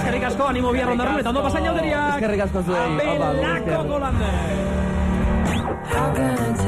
Eskerrik asko, animo bihar ondarrun, eta ondo pasain jauderiak. Eskerrik asko zuei, opa, Abelako esker.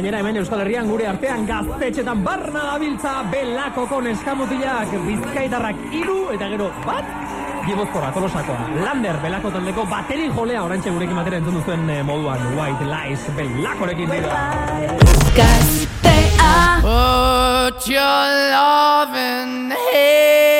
Gainera hemen Euskal Herrian gure artean gaztetxetan barna dabiltza belakoko neskamutilak bizkaitarrak iru eta gero bat Gibozkorra, tolosakoa. Lander, belako taldeko bateri jolea orantxe gurekin batera entzun duzuen eh, moduan. White Lies, belakorekin dira. Put your loving hand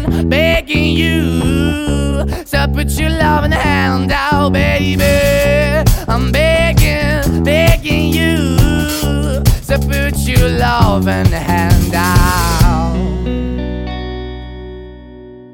begging you So put your loving hand out, baby. I'm begging, begging you So put your loving hand out.